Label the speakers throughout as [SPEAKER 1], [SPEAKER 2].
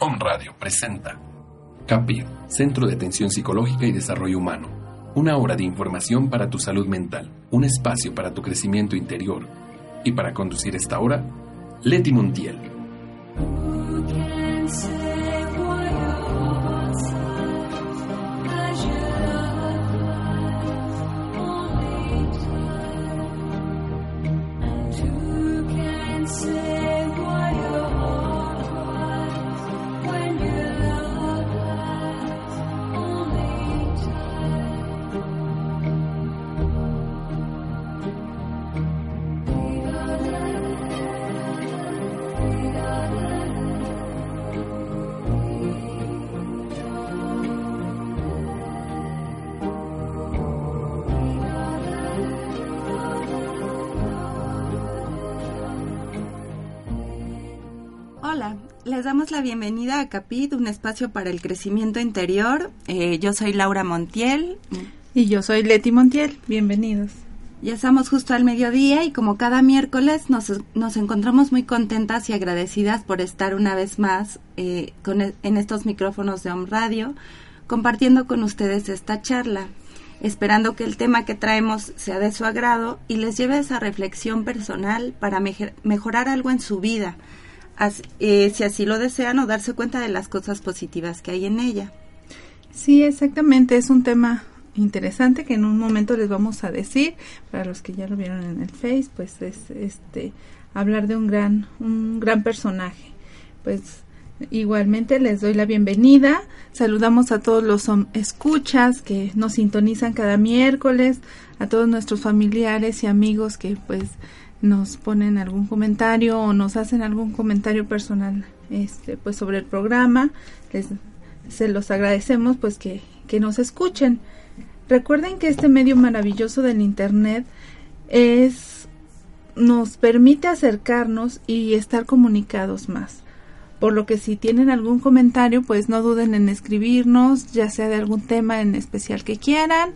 [SPEAKER 1] Home Radio presenta CAPID, Centro de Atención Psicológica y Desarrollo Humano. Una hora de información para tu salud mental, un espacio para tu crecimiento interior. Y para conducir esta hora, Leti Montiel.
[SPEAKER 2] Bienvenida a Capit, un espacio para el crecimiento interior. Eh, yo soy Laura Montiel.
[SPEAKER 3] Y yo soy Leti Montiel. Bienvenidos.
[SPEAKER 2] Ya estamos justo al mediodía y como cada miércoles nos, nos encontramos muy contentas y agradecidas por estar una vez más eh, con, en estos micrófonos de Home Radio compartiendo con ustedes esta charla, esperando que el tema que traemos sea de su agrado y les lleve a esa reflexión personal para mejorar algo en su vida eh, si así lo desean o darse cuenta de las cosas positivas que hay en ella.
[SPEAKER 3] Sí, exactamente, es un tema interesante que en un momento les vamos a decir, para los que ya lo vieron en el Face, pues es este hablar de un gran un gran personaje. Pues igualmente les doy la bienvenida. Saludamos a todos los escuchas que nos sintonizan cada miércoles, a todos nuestros familiares y amigos que pues nos ponen algún comentario o nos hacen algún comentario personal este pues sobre el programa les se los agradecemos pues que, que nos escuchen. Recuerden que este medio maravilloso del internet es nos permite acercarnos y estar comunicados más. Por lo que si tienen algún comentario pues no duden en escribirnos ya sea de algún tema en especial que quieran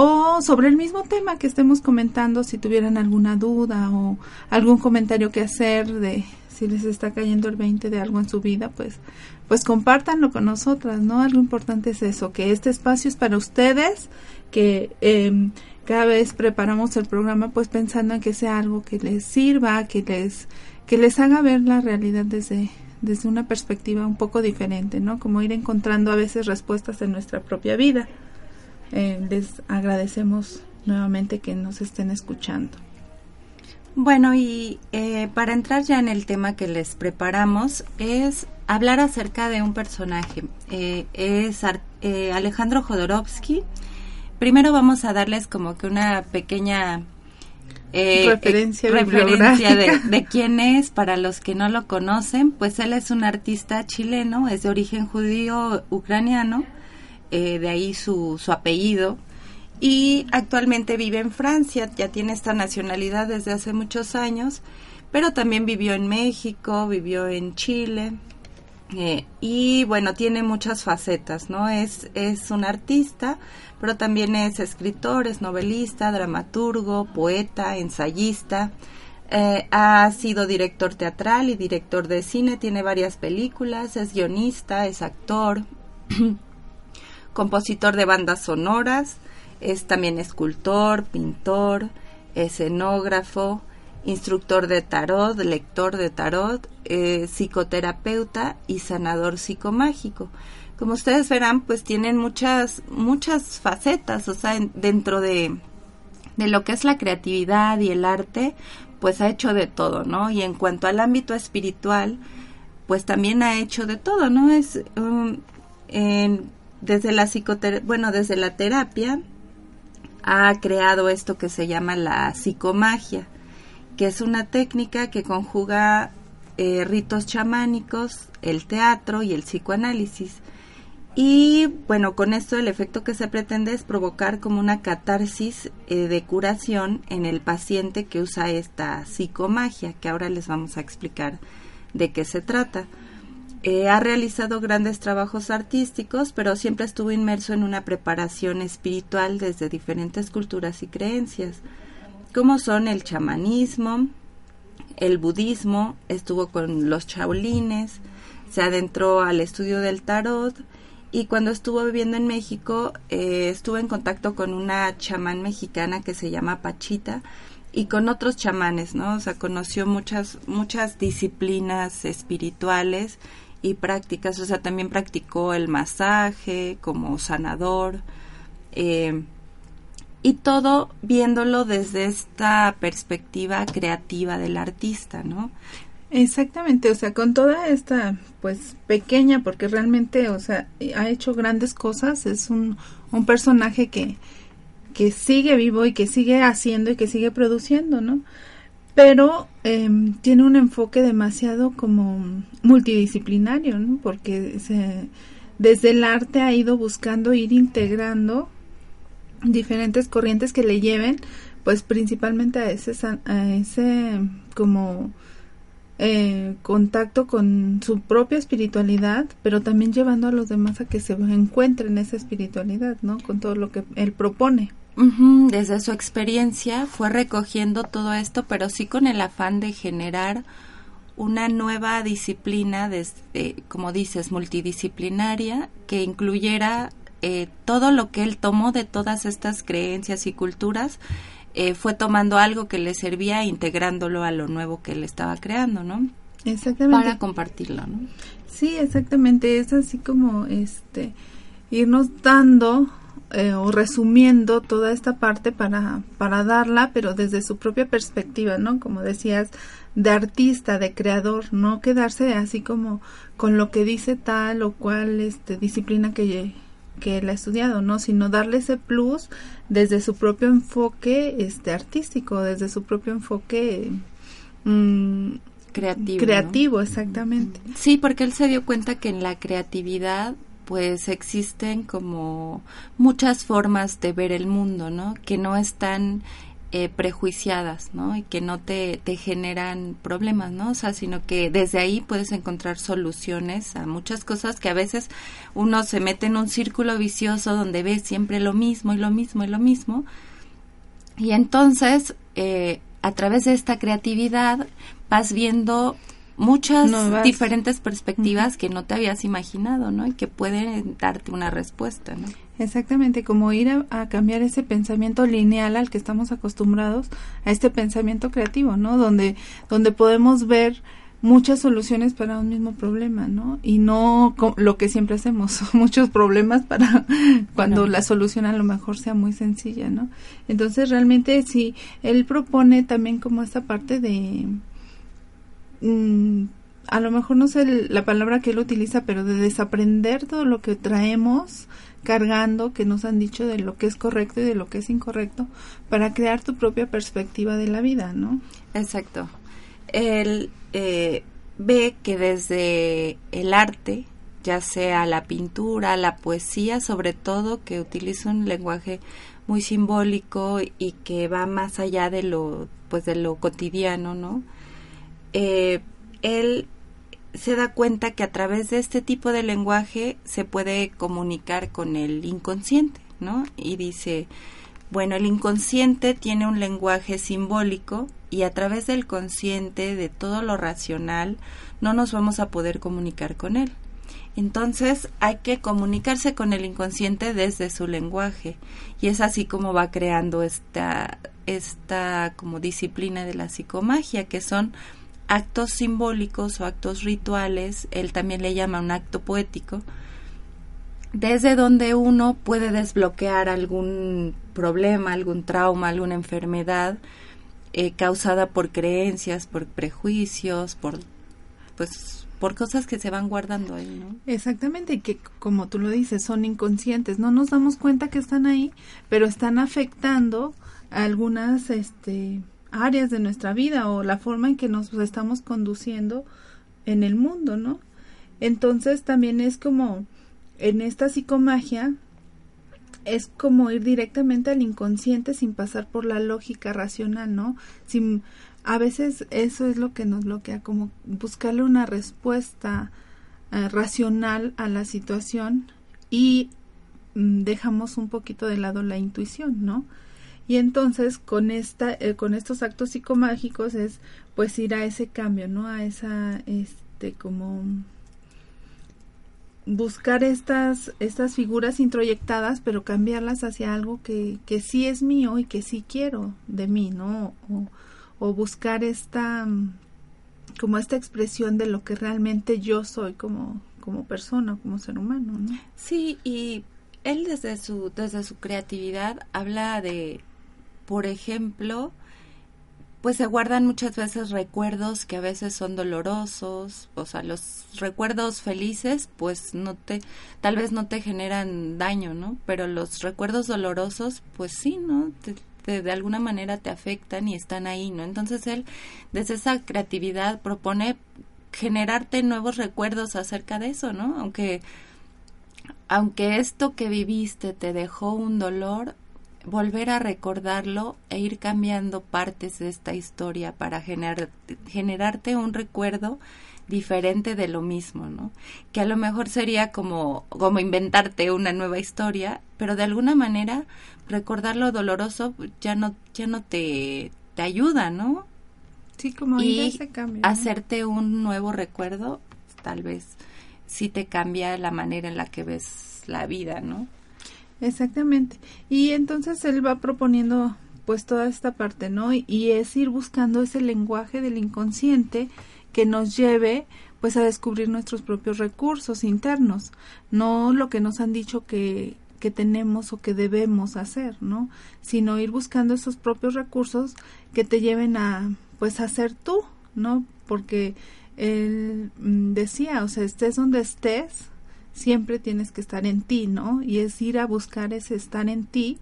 [SPEAKER 3] o sobre el mismo tema que estemos comentando si tuvieran alguna duda o algún comentario que hacer de si les está cayendo el 20 de algo en su vida, pues pues compártanlo con nosotras, ¿no? Algo importante es eso, que este espacio es para ustedes, que eh, cada vez preparamos el programa pues pensando en que sea algo que les sirva, que les que les haga ver la realidad desde desde una perspectiva un poco diferente, ¿no? Como ir encontrando a veces respuestas en nuestra propia vida. Eh, les agradecemos nuevamente que nos estén escuchando.
[SPEAKER 2] Bueno, y eh, para entrar ya en el tema que les preparamos, es hablar acerca de un personaje. Eh, es Alejandro Jodorowsky. Primero vamos a darles como que una pequeña
[SPEAKER 3] referencia,
[SPEAKER 2] referencia de, de, quién es para los que no lo conocen. Pues él es un artista chileno, es de origen judío ucraniano eh, de ahí su, su apellido, y actualmente vive en Francia, ya tiene esta nacionalidad desde hace muchos años, pero también vivió en México, vivió en Chile, eh, y bueno, tiene muchas facetas, ¿no? Es, es un artista, pero también es escritor, es novelista, dramaturgo, poeta, ensayista, eh, ha sido director teatral y director de cine, tiene varias películas, es guionista, es actor, compositor de bandas sonoras, es también escultor, pintor, escenógrafo, instructor de tarot, lector de tarot, eh, psicoterapeuta y sanador psicomágico. Como ustedes verán, pues tienen muchas, muchas facetas, o sea, dentro de, de lo que es la creatividad y el arte, pues ha hecho de todo, ¿no? Y en cuanto al ámbito espiritual, pues también ha hecho de todo, ¿no? Es um, en, desde la bueno, desde la terapia, ha creado esto que se llama la psicomagia, que es una técnica que conjuga eh, ritos chamánicos, el teatro y el psicoanálisis. Y bueno, con esto el efecto que se pretende es provocar como una catarsis eh, de curación en el paciente que usa esta psicomagia, que ahora les vamos a explicar de qué se trata. Eh, ha realizado grandes trabajos artísticos, pero siempre estuvo inmerso en una preparación espiritual desde diferentes culturas y creencias, como son el chamanismo, el budismo, estuvo con los chaolines, se adentró al estudio del tarot, y cuando estuvo viviendo en México eh, estuvo en contacto con una chamán mexicana que se llama Pachita y con otros chamanes, ¿no? O sea, conoció muchas muchas disciplinas espirituales y prácticas, o sea, también practicó el masaje como sanador eh, y todo viéndolo desde esta perspectiva creativa del artista, ¿no?
[SPEAKER 3] Exactamente, o sea, con toda esta, pues, pequeña, porque realmente, o sea, ha hecho grandes cosas, es un, un personaje que, que sigue vivo y que sigue haciendo y que sigue produciendo, ¿no? Pero em, tiene un enfoque demasiado como multidisciplinario, ¿no? Porque se, desde el arte ha ido buscando ir integrando diferentes corrientes que le lleven, pues, principalmente a ese, a ese como eh, contacto con su propia espiritualidad, pero también llevando a los demás a que se encuentren esa espiritualidad, ¿no? Con todo lo que él propone.
[SPEAKER 2] Desde su experiencia fue recogiendo todo esto, pero sí con el afán de generar una nueva disciplina, desde, como dices, multidisciplinaria, que incluyera eh, todo lo que él tomó de todas estas creencias y culturas eh, fue tomando algo que le servía e integrándolo a lo nuevo que él estaba creando, ¿no?
[SPEAKER 3] Exactamente.
[SPEAKER 2] Para compartirlo, ¿no?
[SPEAKER 3] Sí, exactamente. Es así como este irnos dando eh, o resumiendo toda esta parte para, para darla, pero desde su propia perspectiva, ¿no? Como decías, de artista, de creador, no quedarse así como con lo que dice tal o cual este, disciplina que, que él ha estudiado, ¿no? Sino darle ese plus desde su propio enfoque este artístico, desde su propio enfoque
[SPEAKER 2] mm, creativo.
[SPEAKER 3] Creativo, exactamente.
[SPEAKER 2] Sí, porque él se dio cuenta que en la creatividad pues existen como muchas formas de ver el mundo, ¿no? Que no están eh, prejuiciadas, ¿no? Y que no te, generan problemas, ¿no? O sea, sino que desde ahí puedes encontrar soluciones a muchas cosas que a veces uno se mete en un círculo vicioso donde ve siempre lo mismo y lo mismo y lo mismo. Y entonces, eh, a través de esta creatividad, vas viendo muchas diferentes perspectivas que no te habías imaginado, ¿no? Y que pueden darte una respuesta, ¿no?
[SPEAKER 3] Exactamente, como ir a, cambiar ese pensamiento lineal al que estamos acostumbrados a este pensamiento creativo, ¿no? Donde, donde podemos ver muchas soluciones para un mismo problema, ¿no? Y no lo que siempre hacemos, muchos problemas para cuando la solución a lo mejor sea muy sencilla, ¿no? Entonces realmente sí, él propone también como esta parte de, mm, a lo mejor no sé la palabra que él utiliza, pero de desaprender todo lo que traemos cargando que nos han dicho de lo que es correcto y de lo que es incorrecto para crear tu propia perspectiva de la vida, ¿no?
[SPEAKER 2] Exacto. Él eh, ve que desde el arte, ya sea la pintura, la poesía, sobre todo, que utiliza un lenguaje muy simbólico y que va más allá de lo, pues, de lo cotidiano, ¿no? Eh, él se da cuenta que a través de este tipo de lenguaje se puede comunicar con el inconsciente, ¿no? Y dice, bueno, el inconsciente tiene un lenguaje simbólico y a través del consciente, de todo lo racional, no nos vamos a poder comunicar con él. Entonces hay que comunicarse con el inconsciente desde su lenguaje y es así como va creando esta esta como disciplina de la psicomagia que son actos simbólicos o actos rituales, él también le llama un acto poético, desde donde uno puede desbloquear algún problema, algún trauma, alguna enfermedad eh, causada por creencias, por prejuicios, por pues por cosas que se van guardando ahí, ¿no?
[SPEAKER 3] Exactamente, que como tú lo dices, son inconscientes, no nos damos cuenta que están ahí, pero están afectando algunas este áreas de nuestra vida o la forma en que nos estamos conduciendo en el mundo, ¿no? Entonces también es como en esta psicomagia es como ir directamente al inconsciente sin pasar por la lógica racional, ¿no? Sin, a veces eso es lo que nos bloquea, como buscarle una respuesta eh, racional a la situación y mm, dejamos un poquito de lado la intuición, ¿no? Y entonces con esta, eh, con estos actos psicomágicos es pues ir a ese cambio, ¿no? A esa, este, como buscar estas, estas figuras introyectadas, pero cambiarlas hacia algo que, que sí es mío y que sí quiero de mí, ¿no? O, buscar esta, como esta expresión de lo que realmente yo soy como, como persona, como ser humano, ¿no?
[SPEAKER 2] Sí, y él desde su, desde su creatividad habla de, por ejemplo, pues se guardan muchas veces recuerdos que a veces son dolorosos, o sea, los recuerdos felices pues no te, tal vez no te generan daño, ¿no? Pero los recuerdos dolorosos pues sí, ¿no? de alguna manera te afectan y están ahí, ¿no? Entonces él desde esa creatividad propone generarte nuevos recuerdos acerca de eso, ¿no? Aunque aunque esto que viviste te dejó un dolor, volver a recordarlo e ir cambiando partes de esta historia para generar, generarte un recuerdo diferente de lo mismo, ¿no? Que a lo mejor sería como, como inventarte una nueva historia, pero de alguna manera recordar lo doloroso ya no, ya no te, te ayuda, ¿no?
[SPEAKER 3] Sí, como
[SPEAKER 2] y
[SPEAKER 3] ese cambio.
[SPEAKER 2] hacerte un nuevo recuerdo, tal vez sí te cambia la manera en la que ves la vida, ¿no?
[SPEAKER 3] Exactamente. Y entonces él va proponiendo pues toda esta parte, ¿no? Y es ir buscando ese lenguaje del inconsciente que nos lleve pues a descubrir nuestros propios recursos internos, no lo que nos han dicho que, que tenemos o que debemos hacer, ¿no? Sino ir buscando esos propios recursos que te lleven a pues a ser tú, ¿no? Porque él mm, decía, o sea, estés donde estés, siempre tienes que estar en ti, ¿no? Y es ir a buscar ese estar en ti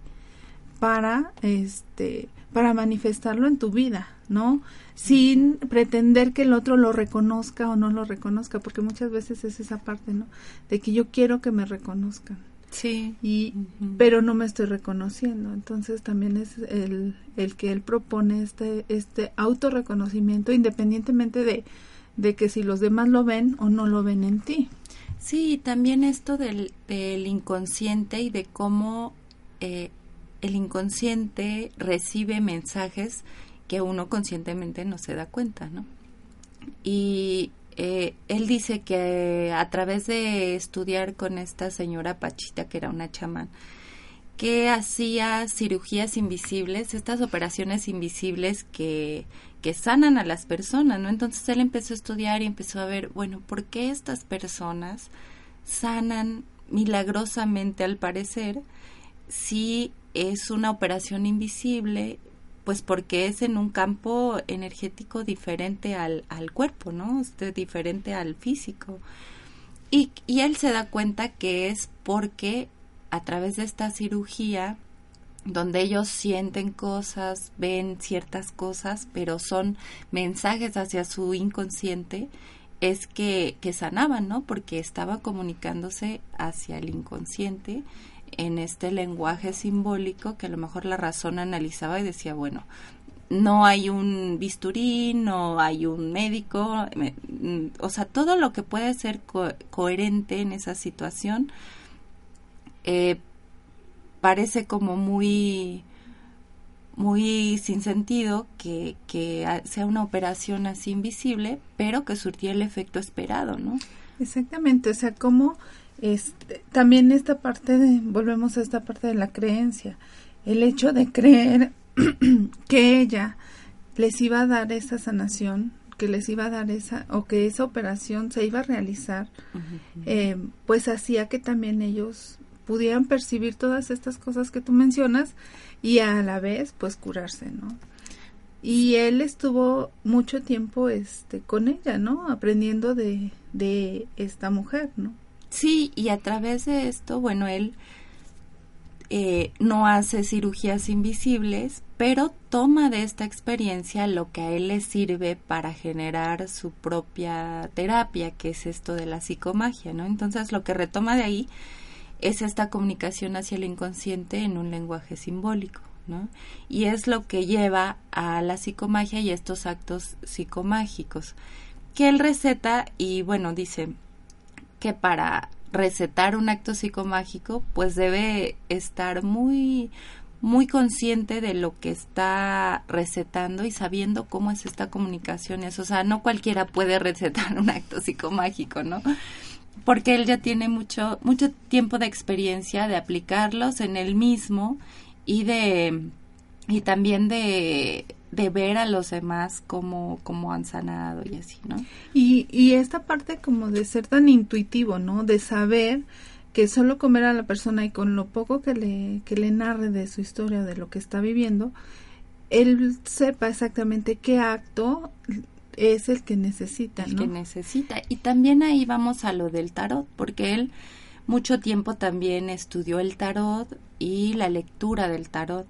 [SPEAKER 3] para este para manifestarlo en tu vida, ¿no? Sin pretender que el otro lo reconozca o no lo reconozca, porque muchas veces es esa parte, ¿no? De que yo quiero que me reconozcan.
[SPEAKER 2] Sí.
[SPEAKER 3] Y, pero no me estoy reconociendo. Entonces también es el, el que él propone este, este autorreconocimiento independientemente de, de que si los demás lo ven o no lo ven en ti.
[SPEAKER 2] Sí, también esto del, del inconsciente y de cómo eh, el inconsciente recibe mensajes que uno conscientemente no se da cuenta, ¿no? Y eh, él dice que a través de estudiar con esta señora Pachita, que era una chamán, que hacía cirugías invisibles, estas operaciones invisibles que, que sanan a las personas, ¿no? Entonces él empezó a estudiar y empezó a ver, bueno, ¿por qué estas personas sanan milagrosamente al parecer si es una operación invisible? Pues porque es en un campo energético diferente al, al cuerpo, ¿no? Este, diferente al físico. Y, y él se da cuenta que es porque a través de esta cirugía donde ellos sienten cosas, ven ciertas cosas, pero son mensajes hacia su inconsciente, es que, que sanaban, ¿no? Porque estaba comunicándose hacia el inconsciente en este lenguaje simbólico que a lo mejor la razón analizaba y decía, bueno, no hay un bisturí, no hay un médico, mm, o sea, todo lo que puede ser coherente en esa situación, eh, parece como muy muy sin sentido que, que sea una operación así invisible, pero que surtía el efecto esperado, ¿no?
[SPEAKER 3] Exactamente, o sea, como este, también esta parte de, volvemos a esta parte de la creencia, el hecho de creer que ella les iba a dar esa sanación, que les iba a dar esa, o que esa operación se iba a realizar, eh, pues hacía que también ellos pudieran percibir todas estas cosas que tú mencionas y a la vez pues curarse, ¿no? Y él estuvo mucho tiempo este con ella, ¿no? Aprendiendo de, de esta mujer, ¿no?
[SPEAKER 2] Sí, y a través de esto, bueno, él eh, no hace cirugías invisibles, pero toma de esta experiencia lo que a él le sirve para generar su propia terapia, que es esto de la psicomagia, ¿no? Entonces lo que retoma de ahí es esta comunicación hacia el inconsciente en un lenguaje simbólico, ¿no? Y es lo que lleva a la psicomagia y estos actos psicomágicos que él receta y bueno, dice que para recetar un acto psicomágico, pues debe estar muy muy consciente de lo que está recetando y sabiendo cómo es esta comunicación. o sea, no cualquiera puede recetar un acto psicomágico, ¿no? Porque él ya tiene mucho, mucho tiempo de experiencia de aplicarlos en él mismo y de, y también de de ver a los demás como, como han sanado y así, ¿no?
[SPEAKER 3] Y, y esta parte como de ser tan intuitivo, ¿no? De saber que solo comer a la persona y con lo poco que le, que le narre de su historia, de lo que está viviendo, él sepa exactamente qué acto es el que necesita,
[SPEAKER 2] el que necesita. Y también ahí vamos a lo del tarot, porque él mucho tiempo también estudió el tarot y la lectura del tarot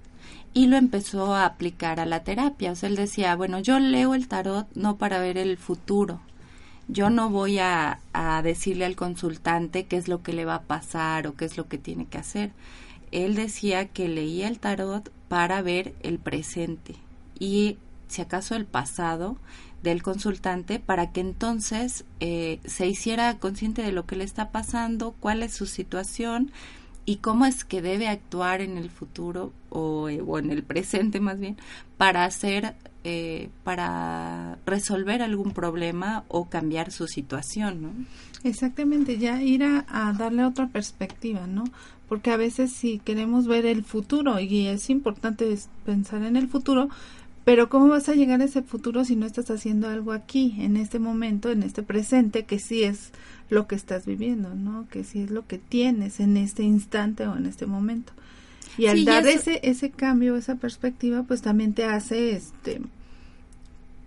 [SPEAKER 2] y lo empezó a aplicar a la terapia. O sea, él decía, bueno, yo leo el tarot no para ver el futuro. Yo no voy a, a decirle al consultante qué es lo que le va a pasar o qué es lo que tiene que hacer. Él decía que leía el tarot para ver el presente y si acaso el pasado del consultante para que entonces eh, se hiciera consciente de lo que le está pasando, cuál es su situación y cómo es que debe actuar en el futuro o, eh, en el presente más bien para hacer eh, para resolver algún problema o cambiar su situación ¿no?
[SPEAKER 3] exactamente ya ir a, darle otra perspectiva no porque a veces si queremos ver el futuro y es importante pensar en el futuro pero ¿cómo vas a llegar a ese futuro si no estás haciendo algo aquí, en este momento, en este presente, que sí es lo que estás viviendo, ¿no? Que sí es lo que tienes en este instante o en este momento. Y al dar ese, ese cambio, esa perspectiva, pues también te hace, este,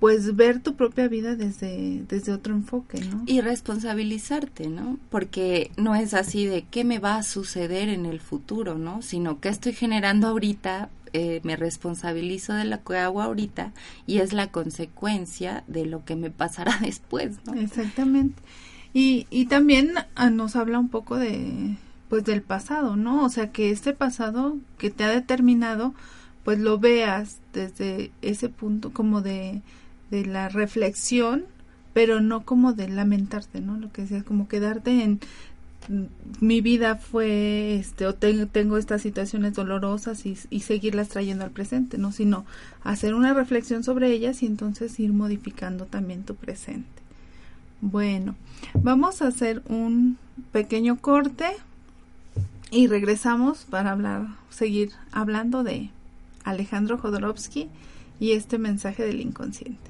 [SPEAKER 3] pues ver tu propia vida desde, desde otro enfoque, ¿no?
[SPEAKER 2] Y responsabilizarte, ¿no? Porque no es así de qué me va a suceder en el futuro, ¿no? Sino qué estoy generando ahorita eh, me responsabilizo de lo que hago ahorita y es la consecuencia de lo que me pasará después, ¿no?
[SPEAKER 3] Exactamente. Y, y también ah, nos habla un poco de, pues, del pasado, ¿no? O sea, que este pasado que te ha determinado, pues lo veas desde ese punto como de, de la reflexión, pero no como de lamentarte, ¿no? Lo que decías, como quedarte en mi vida fue, este, o tengo estas situaciones dolorosas y, y, seguirlas trayendo al presente, ¿no? Sino hacer una reflexión sobre ellas y entonces ir modificando también tu presente. Bueno, vamos a hacer un pequeño corte y regresamos para hablar, seguir hablando de Alejandro Jodorowsky y este mensaje del inconsciente.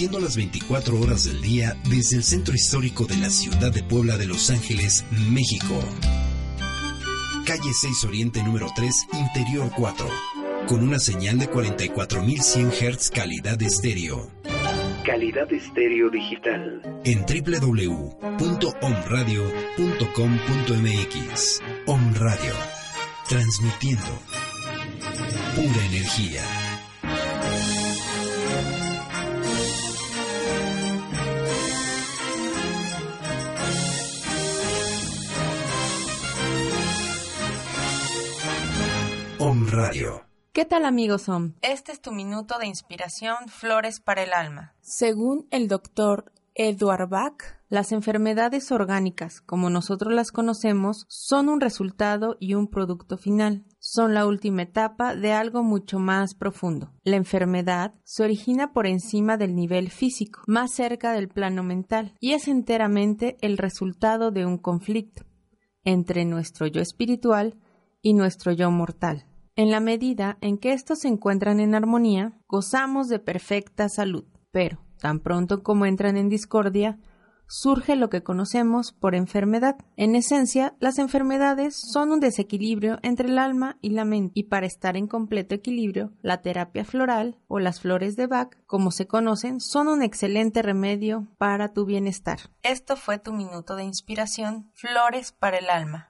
[SPEAKER 4] transmitiendo las 24 horas del día desde el centro histórico de la ciudad de Puebla de Los Ángeles, México. Calle 6 Oriente número 3, Interior 4, con una señal de 44.100 Hz calidad estéreo. Calidad estéreo digital. En www.omradio.com.mx. Om Radio. Transmitiendo pura energía.
[SPEAKER 5] ¿Qué tal amigos OM?
[SPEAKER 6] Este es tu minuto de inspiración, flores para el alma.
[SPEAKER 5] Según el doctor Edward Bach, Las enfermedades orgánicas, como nosotros las conocemos, son un resultado y un producto final. Son la última etapa de algo mucho más profundo. La enfermedad se origina por encima del nivel físico, más cerca del plano mental, y es enteramente el resultado de un conflicto entre nuestro yo espiritual y nuestro yo mortal. En la medida en que estos se encuentran en armonía, gozamos de perfecta salud, pero tan pronto como entran en discordia, surge lo que conocemos por enfermedad. En esencia, las enfermedades son un desequilibrio entre el alma y la mente, y para estar en completo equilibrio, la terapia floral o las flores de Bach, como se conocen, son un excelente remedio para tu bienestar. Esto fue tu minuto de inspiración, Flores para el alma.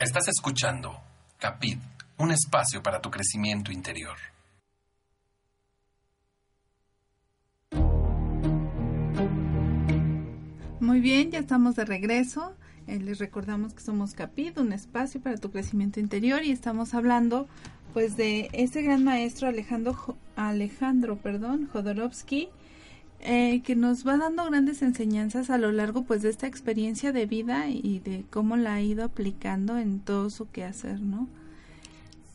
[SPEAKER 1] Estás escuchando Capit, un espacio para tu crecimiento interior.
[SPEAKER 3] Muy bien, ya estamos de regreso. Eh, les recordamos que somos Capit, un espacio para tu crecimiento interior y estamos hablando pues de ese gran maestro Alejandro Alejandro, perdón, Jodorowsky eh, que nos va dando grandes enseñanzas a lo largo pues de esta experiencia de vida y de cómo la ha ido aplicando en todo su quehacer, ¿no?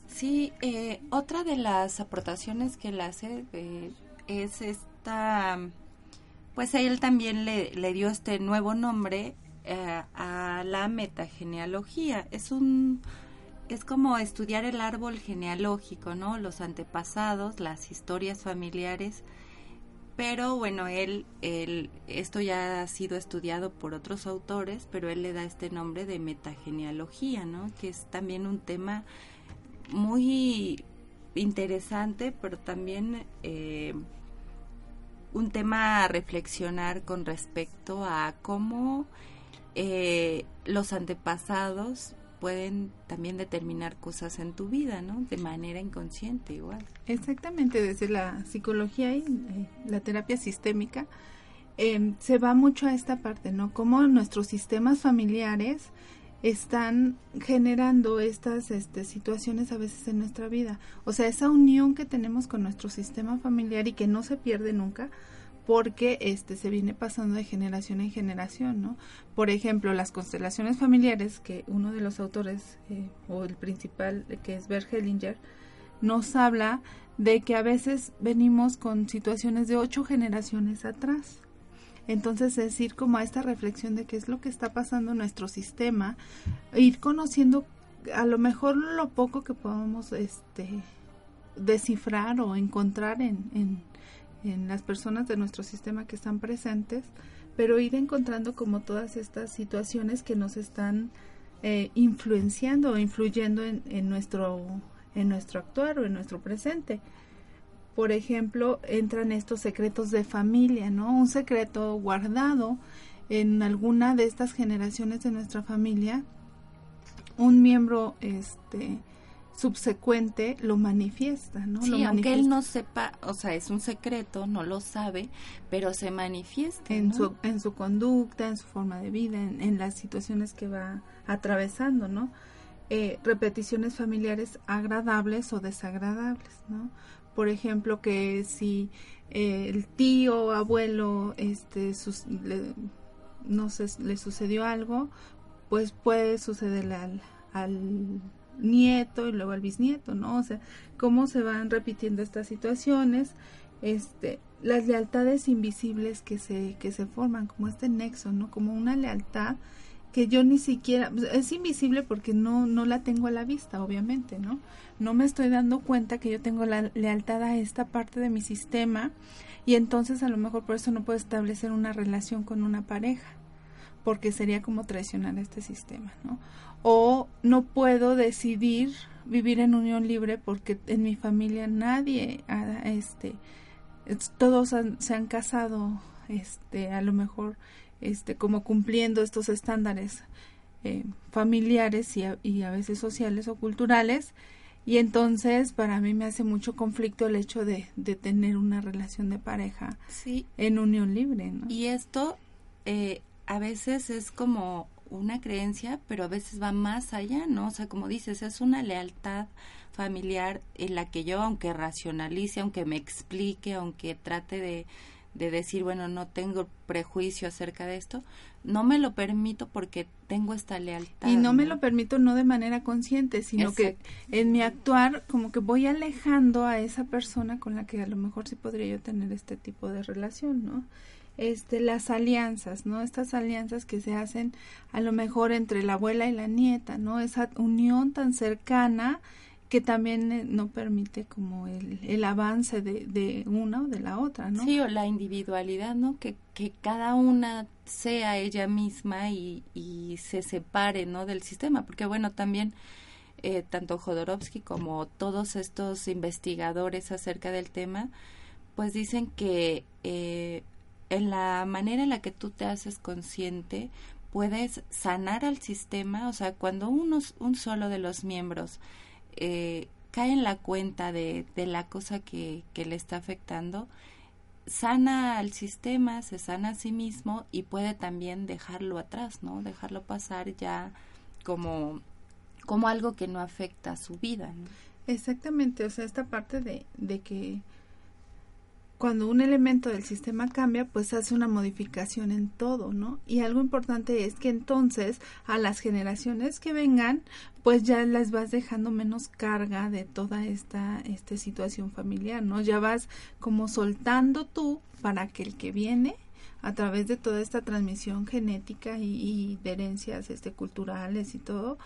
[SPEAKER 2] Sí, eh, otra de las aportaciones que él hace eh, es esta, pues él también le, le dio este nuevo nombre a la metagenealogía. Es un, es como estudiar el árbol genealógico, ¿no? Los antepasados, las historias familiares pero bueno, él, él, esto ya ha sido estudiado por otros autores, pero él le da este nombre de metagenealogía, ¿no? Que es también un tema muy interesante, pero también eh, un tema a reflexionar con respecto a cómo eh, los antepasados pueden también determinar cosas en tu vida, ¿no? De manera inconsciente igual.
[SPEAKER 3] Exactamente, desde la psicología y eh, la terapia sistémica em, se va mucho a esta parte, ¿no? Cómo nuestros sistemas familiares están generando estas este, situaciones a veces en nuestra vida. O sea, esa unión que tenemos con nuestro sistema familiar y que no se pierde nunca, porque este se viene pasando de generación en generación, ¿no? Por ejemplo, las constelaciones familiares que uno de los autores eh, o el principal que es Bert Hellinger nos habla de que a veces venimos con situaciones de ocho generaciones atrás. Entonces es ir como a esta reflexión de qué es lo que está pasando en nuestro sistema, ir conociendo a lo mejor lo poco que podamos este descifrar o encontrar en en las personas de nuestro sistema que están presentes, pero ir encontrando como todas estas situaciones que nos están eh, influenciando o influyendo en, en, nuestro, en nuestro actuar o en nuestro presente. Por ejemplo, entran estos secretos de familia, ¿no? Un secreto guardado en alguna de estas generaciones de nuestra familia, un miembro este subsecuente lo manifiesta, ¿no?
[SPEAKER 2] Sí, aunque él no sepa, o sea, es un secreto, no lo sabe, pero se manifiesta.
[SPEAKER 3] En, su, en su conducta, en su forma de vida, en, las situaciones que va atravesando, ¿no? Eh, repeticiones familiares agradables o desagradables, ¿no? Por ejemplo, que si eh, el tío, abuelo, este, no sé, le sucedió algo, pues puede sucederle al, al nieto y luego al bisnieto, ¿no? O sea, cómo se van repitiendo estas situaciones, este, las lealtades invisibles que se, que se forman, como este nexo, ¿no? Como una lealtad que yo ni siquiera, es invisible porque no, no la tengo a la vista, obviamente, ¿no? No me estoy dando cuenta que yo tengo la lealtad a esta parte de mi sistema y entonces a lo mejor por eso no puedo establecer una relación con una pareja, porque sería como traicionar este sistema, ¿no? O no puedo decidir vivir en unión libre porque en mi familia nadie, este, todos se han casado, este, a lo mejor este, como cumpliendo estos estándares eh, familiares y a, y a, veces sociales o culturales. Y entonces para mí me hace mucho conflicto el hecho de, de tener una relación de pareja
[SPEAKER 2] sí.
[SPEAKER 3] en unión libre. ¿no?
[SPEAKER 2] Y esto eh, a veces es como una creencia, pero a veces va más allá, ¿no? O sea, como dices, es una lealtad familiar en la que yo, aunque racionalice, aunque me explique, aunque trate de, de decir, bueno, no tengo prejuicio acerca de esto, no me lo permito porque tengo esta lealtad.
[SPEAKER 3] Y no, me lo permito no de manera consciente, sino que en mi actuar como que voy alejando a esa persona con la que a lo mejor sí podría yo tener este tipo de relación, ¿no? Este, las alianzas, ¿no? Estas alianzas que se hacen a lo mejor entre la abuela y la nieta, ¿no? Esa unión tan cercana que también eh, no permite como el, avance de, de, una o de la otra, ¿no?
[SPEAKER 2] Sí, o la individualidad, ¿no? Que, que cada una sea ella misma y, y se separe, ¿no? Del sistema, porque bueno, también eh, tanto Jodorowsky como todos estos investigadores acerca del tema, pues dicen que eh, en la manera en la que tú te haces consciente, puedes sanar al sistema, o sea, cuando unos, un solo de los miembros eh, cae en la cuenta de, de la cosa que, que, le está afectando, sana al sistema, se sana a sí mismo y puede también dejarlo atrás, ¿no? Dejarlo pasar ya como, como algo que no afecta a su vida.
[SPEAKER 3] Exactamente, o sea, esta parte de, de que cuando un elemento del sistema cambia, pues hace una modificación en todo, ¿no? Y algo importante es que entonces a las generaciones que vengan, pues ya las vas dejando menos carga de toda esta, esta situación familiar, ¿no? Ya vas como soltando tú para que el que viene a través de toda esta transmisión genética y, y de herencias este, culturales y todo,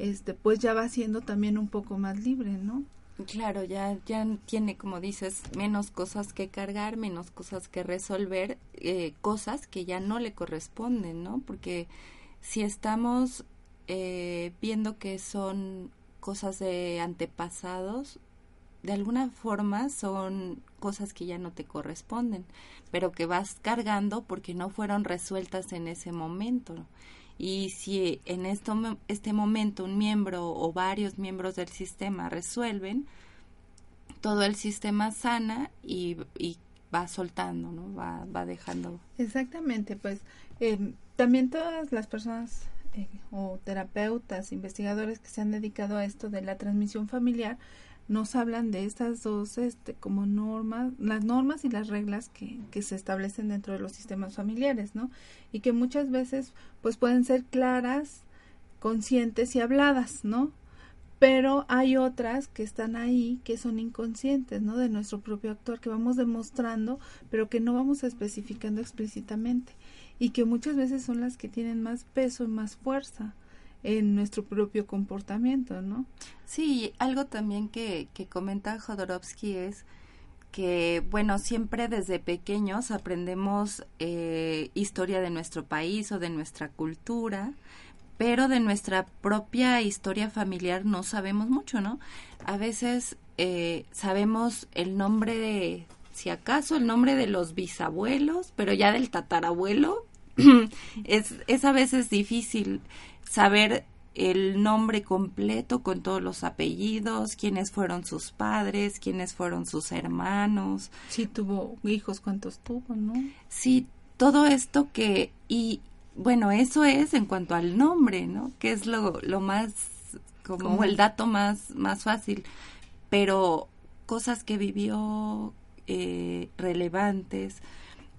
[SPEAKER 3] este, pues ya va siendo también un poco más libre, ¿no?
[SPEAKER 2] Claro, ya, ya tiene, como dices, menos cosas que cargar, menos cosas que resolver, eh, cosas que ya no le corresponden, ¿no? Porque si estamos eh, viendo que son cosas de antepasados, de alguna forma son cosas que ya no te corresponden, pero que vas cargando porque no fueron resueltas en ese momento. Y si en esto, este momento un miembro o varios miembros del sistema resuelven, todo el sistema sana y, y va soltando, ¿no? Va, va dejando.
[SPEAKER 3] Exactamente, pues eh, también todas las personas eh, o terapeutas, investigadores que se han dedicado a esto de la transmisión familiar, nos hablan de estas dos este, como normas, las normas y las reglas que, que se establecen dentro de los sistemas familiares, ¿no? Y que muchas veces pues pueden ser claras, conscientes y habladas, ¿no? Pero hay otras que están ahí que son inconscientes, ¿no? De nuestro propio actor, que vamos demostrando, pero que no vamos especificando explícitamente y que muchas veces son las que tienen más peso y más fuerza en nuestro propio comportamiento, ¿no?
[SPEAKER 2] Sí, algo también que, que comenta Jodorowsky es que, bueno, siempre desde pequeños aprendemos eh, historia de nuestro país o de nuestra cultura, pero de nuestra propia historia familiar no sabemos mucho, ¿no? A veces eh, sabemos el nombre de, si acaso, el nombre de los bisabuelos, pero ya del tatarabuelo es, es a veces difícil saber el nombre completo con todos los apellidos, quiénes fueron sus padres, quiénes fueron sus hermanos.
[SPEAKER 3] Si tuvo hijos, cuántos tuvo, ¿no?
[SPEAKER 2] Sí, todo esto que, y bueno, eso es en cuanto al nombre, ¿no? Que es lo, lo más, como ¿Cómo? el dato más, más fácil, pero cosas que vivió eh, relevantes,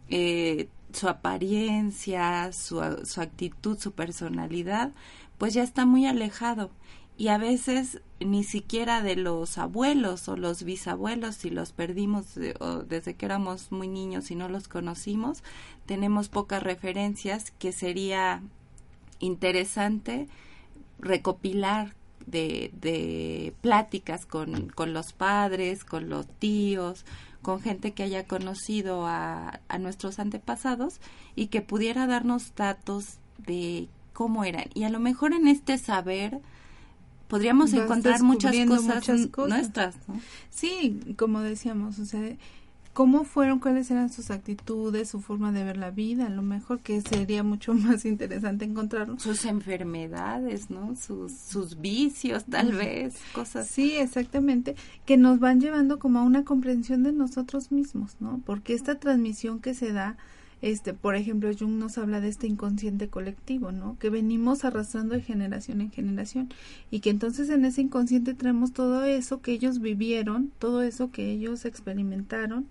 [SPEAKER 2] eh, su apariencia, su, su actitud, su personalidad, pues ya está muy alejado. Y a veces ni siquiera de los abuelos o los bisabuelos, si los perdimos desde que éramos muy niños y no los conocimos, tenemos pocas referencias que sería interesante recopilar de, de pláticas con, con los padres, con los tíos, con gente que haya conocido a, a nuestros antepasados y que pudiera darnos datos de cómo eran. Y a lo mejor en este saber podríamos encontrar muchas cosas, nuestras.
[SPEAKER 3] Sí, como decíamos, o sea, cómo fueron, cuáles eran sus actitudes, su forma de ver la vida, a lo mejor que sería mucho más interesante encontrarlo.
[SPEAKER 2] Sus enfermedades, ¿no? Sus, sus vicios, tal vez, cosas.
[SPEAKER 3] Sí, exactamente, que nos van llevando como a una comprensión de nosotros mismos, ¿no? Porque esta transmisión que se da este, por ejemplo, Jung nos habla de este inconsciente colectivo, ¿no? Que venimos arrastrando de generación en generación y que entonces en ese inconsciente traemos todo eso que ellos vivieron, todo eso que ellos experimentaron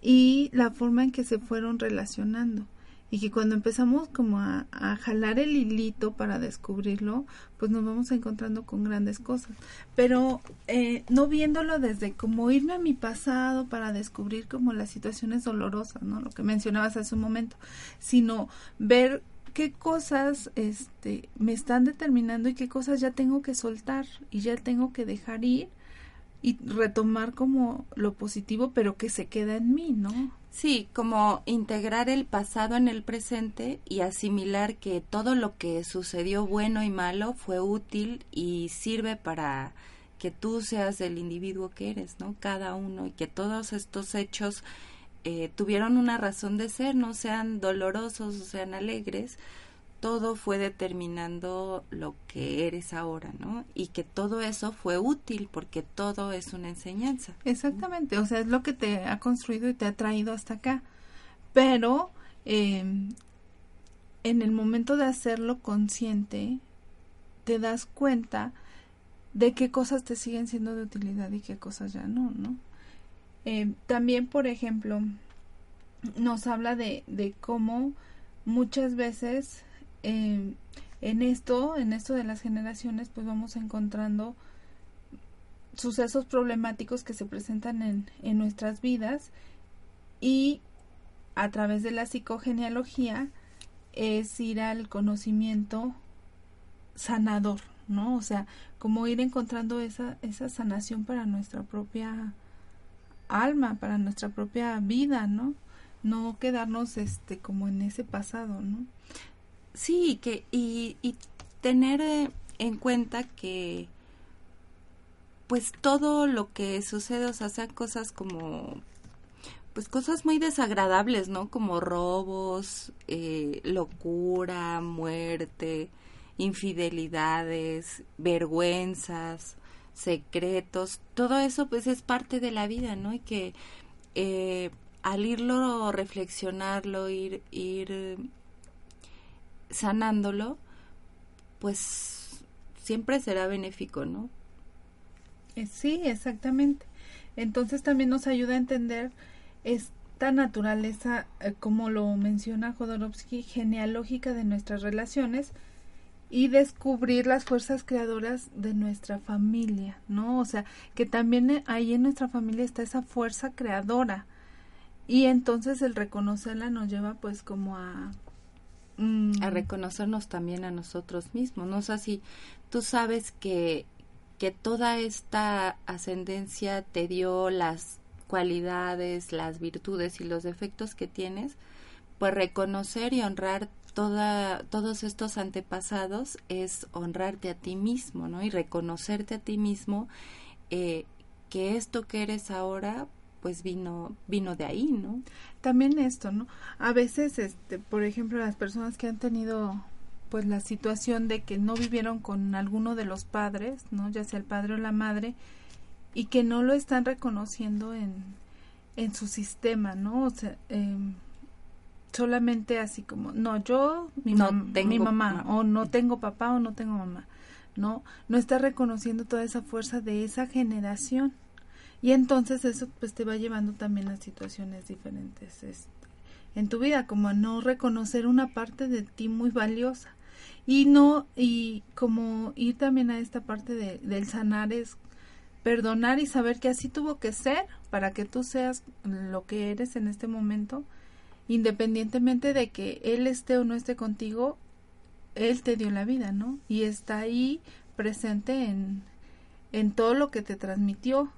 [SPEAKER 3] y la forma en que se fueron relacionando y que cuando empezamos como a, jalar el hilito para descubrirlo, pues nos vamos encontrando con grandes cosas. Pero eh, no viéndolo desde como irme a mi pasado para descubrir como las situaciones dolorosas, ¿no? Lo que mencionabas hace un momento, sino ver qué cosas este me están determinando y qué cosas ya tengo que soltar y ya tengo que dejar ir y retomar como lo positivo, pero que se queda en mí, ¿no?
[SPEAKER 2] Sí, como integrar el pasado en el presente y asimilar que todo lo que sucedió bueno y malo fue útil y sirve para que tú seas el individuo que eres, ¿no? Cada uno y que todos estos hechos eh, tuvieron una razón de ser, no sean dolorosos o sean alegres, todo fue determinando lo que eres ahora, ¿no? Y que todo eso fue útil porque todo es una enseñanza.
[SPEAKER 3] Exactamente, o sea, es lo que te ha construido y te ha traído hasta acá. Pero em, en el momento de hacerlo consciente, te das cuenta de qué cosas te siguen siendo de utilidad y qué cosas ya no, ¿no? Em, también, por ejemplo, nos habla de, de cómo muchas veces eh, en esto, en esto de las generaciones, pues vamos encontrando sucesos problemáticos que se presentan en, en nuestras vidas y a través de la psicogenealogía es ir al conocimiento sanador, ¿no? O sea, como ir encontrando esa, esa sanación para nuestra propia alma, para nuestra propia vida, ¿no? No quedarnos este como en ese pasado, ¿no?
[SPEAKER 2] Sí, que, y, tener eh, en cuenta que pues todo lo que sucede, o sea, sean cosas como pues cosas muy desagradables, ¿no? Como robos, eh, locura, muerte, infidelidades, vergüenzas, secretos, todo eso pues es parte de la vida, ¿no? Y que eh, al irlo reflexionarlo, ir, ir sanándolo, pues siempre será benéfico, ¿no?
[SPEAKER 3] Eh, sí, exactamente. Entonces también nos ayuda a entender esta naturaleza, eh, como lo menciona Jodorowsky, genealógica de nuestras relaciones y descubrir las fuerzas creadoras de nuestra familia, ¿no? O sea, que también eh, ahí en nuestra familia está esa fuerza creadora y entonces el reconocerla nos lleva pues como a
[SPEAKER 2] Mm. a reconocernos también a nosotros mismos. No sé si tú sabes que, que toda esta ascendencia te dio las cualidades, las virtudes y los defectos que tienes, pues reconocer y honrar toda, todos estos antepasados es honrarte a ti mismo, ¿no? Y reconocerte a ti mismo eh, que esto que eres ahora, pues vino vino de ahí, ¿no?
[SPEAKER 3] También esto, ¿no? A veces este, por ejemplo, las personas que han tenido pues la situación de que no vivieron con alguno de los padres, ¿no? Ya sea el padre o la madre y que no lo están reconociendo en en su sistema, ¿no? O sea, em, solamente así como, no, yo, mi, no mi mamá, o no tengo papá o no tengo mamá, ¿no? No está reconociendo toda esa fuerza de esa generación. Y entonces eso pues te va llevando también a situaciones diferentes este, en tu vida, como a no reconocer una parte de ti muy valiosa. Y no, y como ir también a esta parte de, del sanar es perdonar y saber que así tuvo que ser para que tú seas lo que eres en este momento, independientemente de que él esté o no esté contigo, él te dio la vida, ¿no? Y está ahí presente en, en todo lo que te transmitió,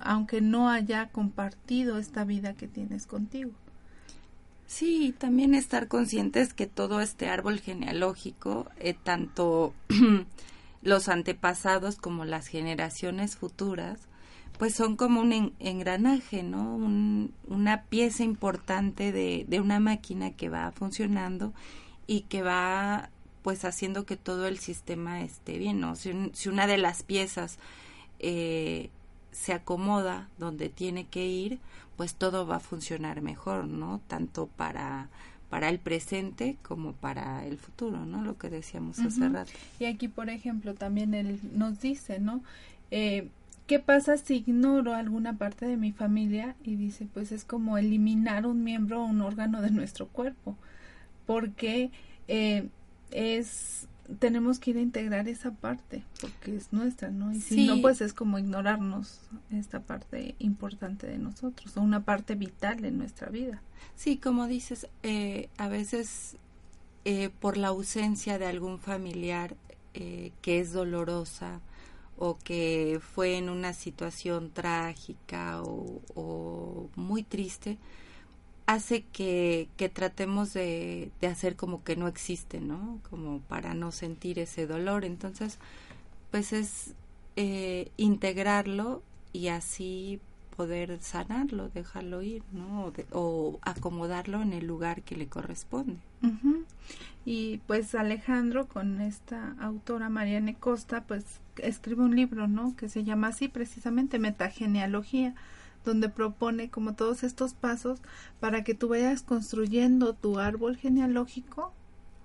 [SPEAKER 3] aunque no haya compartido esta vida que tienes contigo.
[SPEAKER 2] Sí, también estar conscientes que todo este árbol genealógico, eh, tanto los antepasados como las generaciones futuras, pues son como un engranaje, ¿no? una pieza importante de, de una máquina que va funcionando y que va pues haciendo que todo el sistema esté bien, ¿no? Si, si una de las piezas eh, se acomoda donde tiene que ir, pues todo va a funcionar mejor, ¿no? Tanto para para el presente como para el futuro, ¿no? Lo que decíamos hace rato.
[SPEAKER 3] Y aquí, por ejemplo, también él nos dice, ¿no? Eh, ¿Qué pasa si ignoro alguna parte de mi familia? Y dice, pues es como eliminar un miembro o un órgano de nuestro cuerpo, porque eh, es tenemos que ir a integrar esa parte porque es nuestra, ¿no? Y si no, pues es como ignorarnos esta parte importante de nosotros o una parte vital de nuestra vida.
[SPEAKER 2] Sí, como dices, eh, a veces eh, por la ausencia de algún familiar eh, que es dolorosa o que fue en una situación trágica o muy triste, hace que, que tratemos de, de, hacer como que no existe, ¿no? Como para no sentir ese dolor. Entonces, pues es eh, integrarlo y así poder sanarlo, dejarlo ir, ¿no? O, acomodarlo en el lugar que le corresponde.
[SPEAKER 3] Y pues Alejandro, con esta autora Mariane Costa, pues escribe un libro, ¿no? Que se llama así precisamente Metagenealogía donde propone como todos estos pasos para que tú vayas construyendo tu árbol genealógico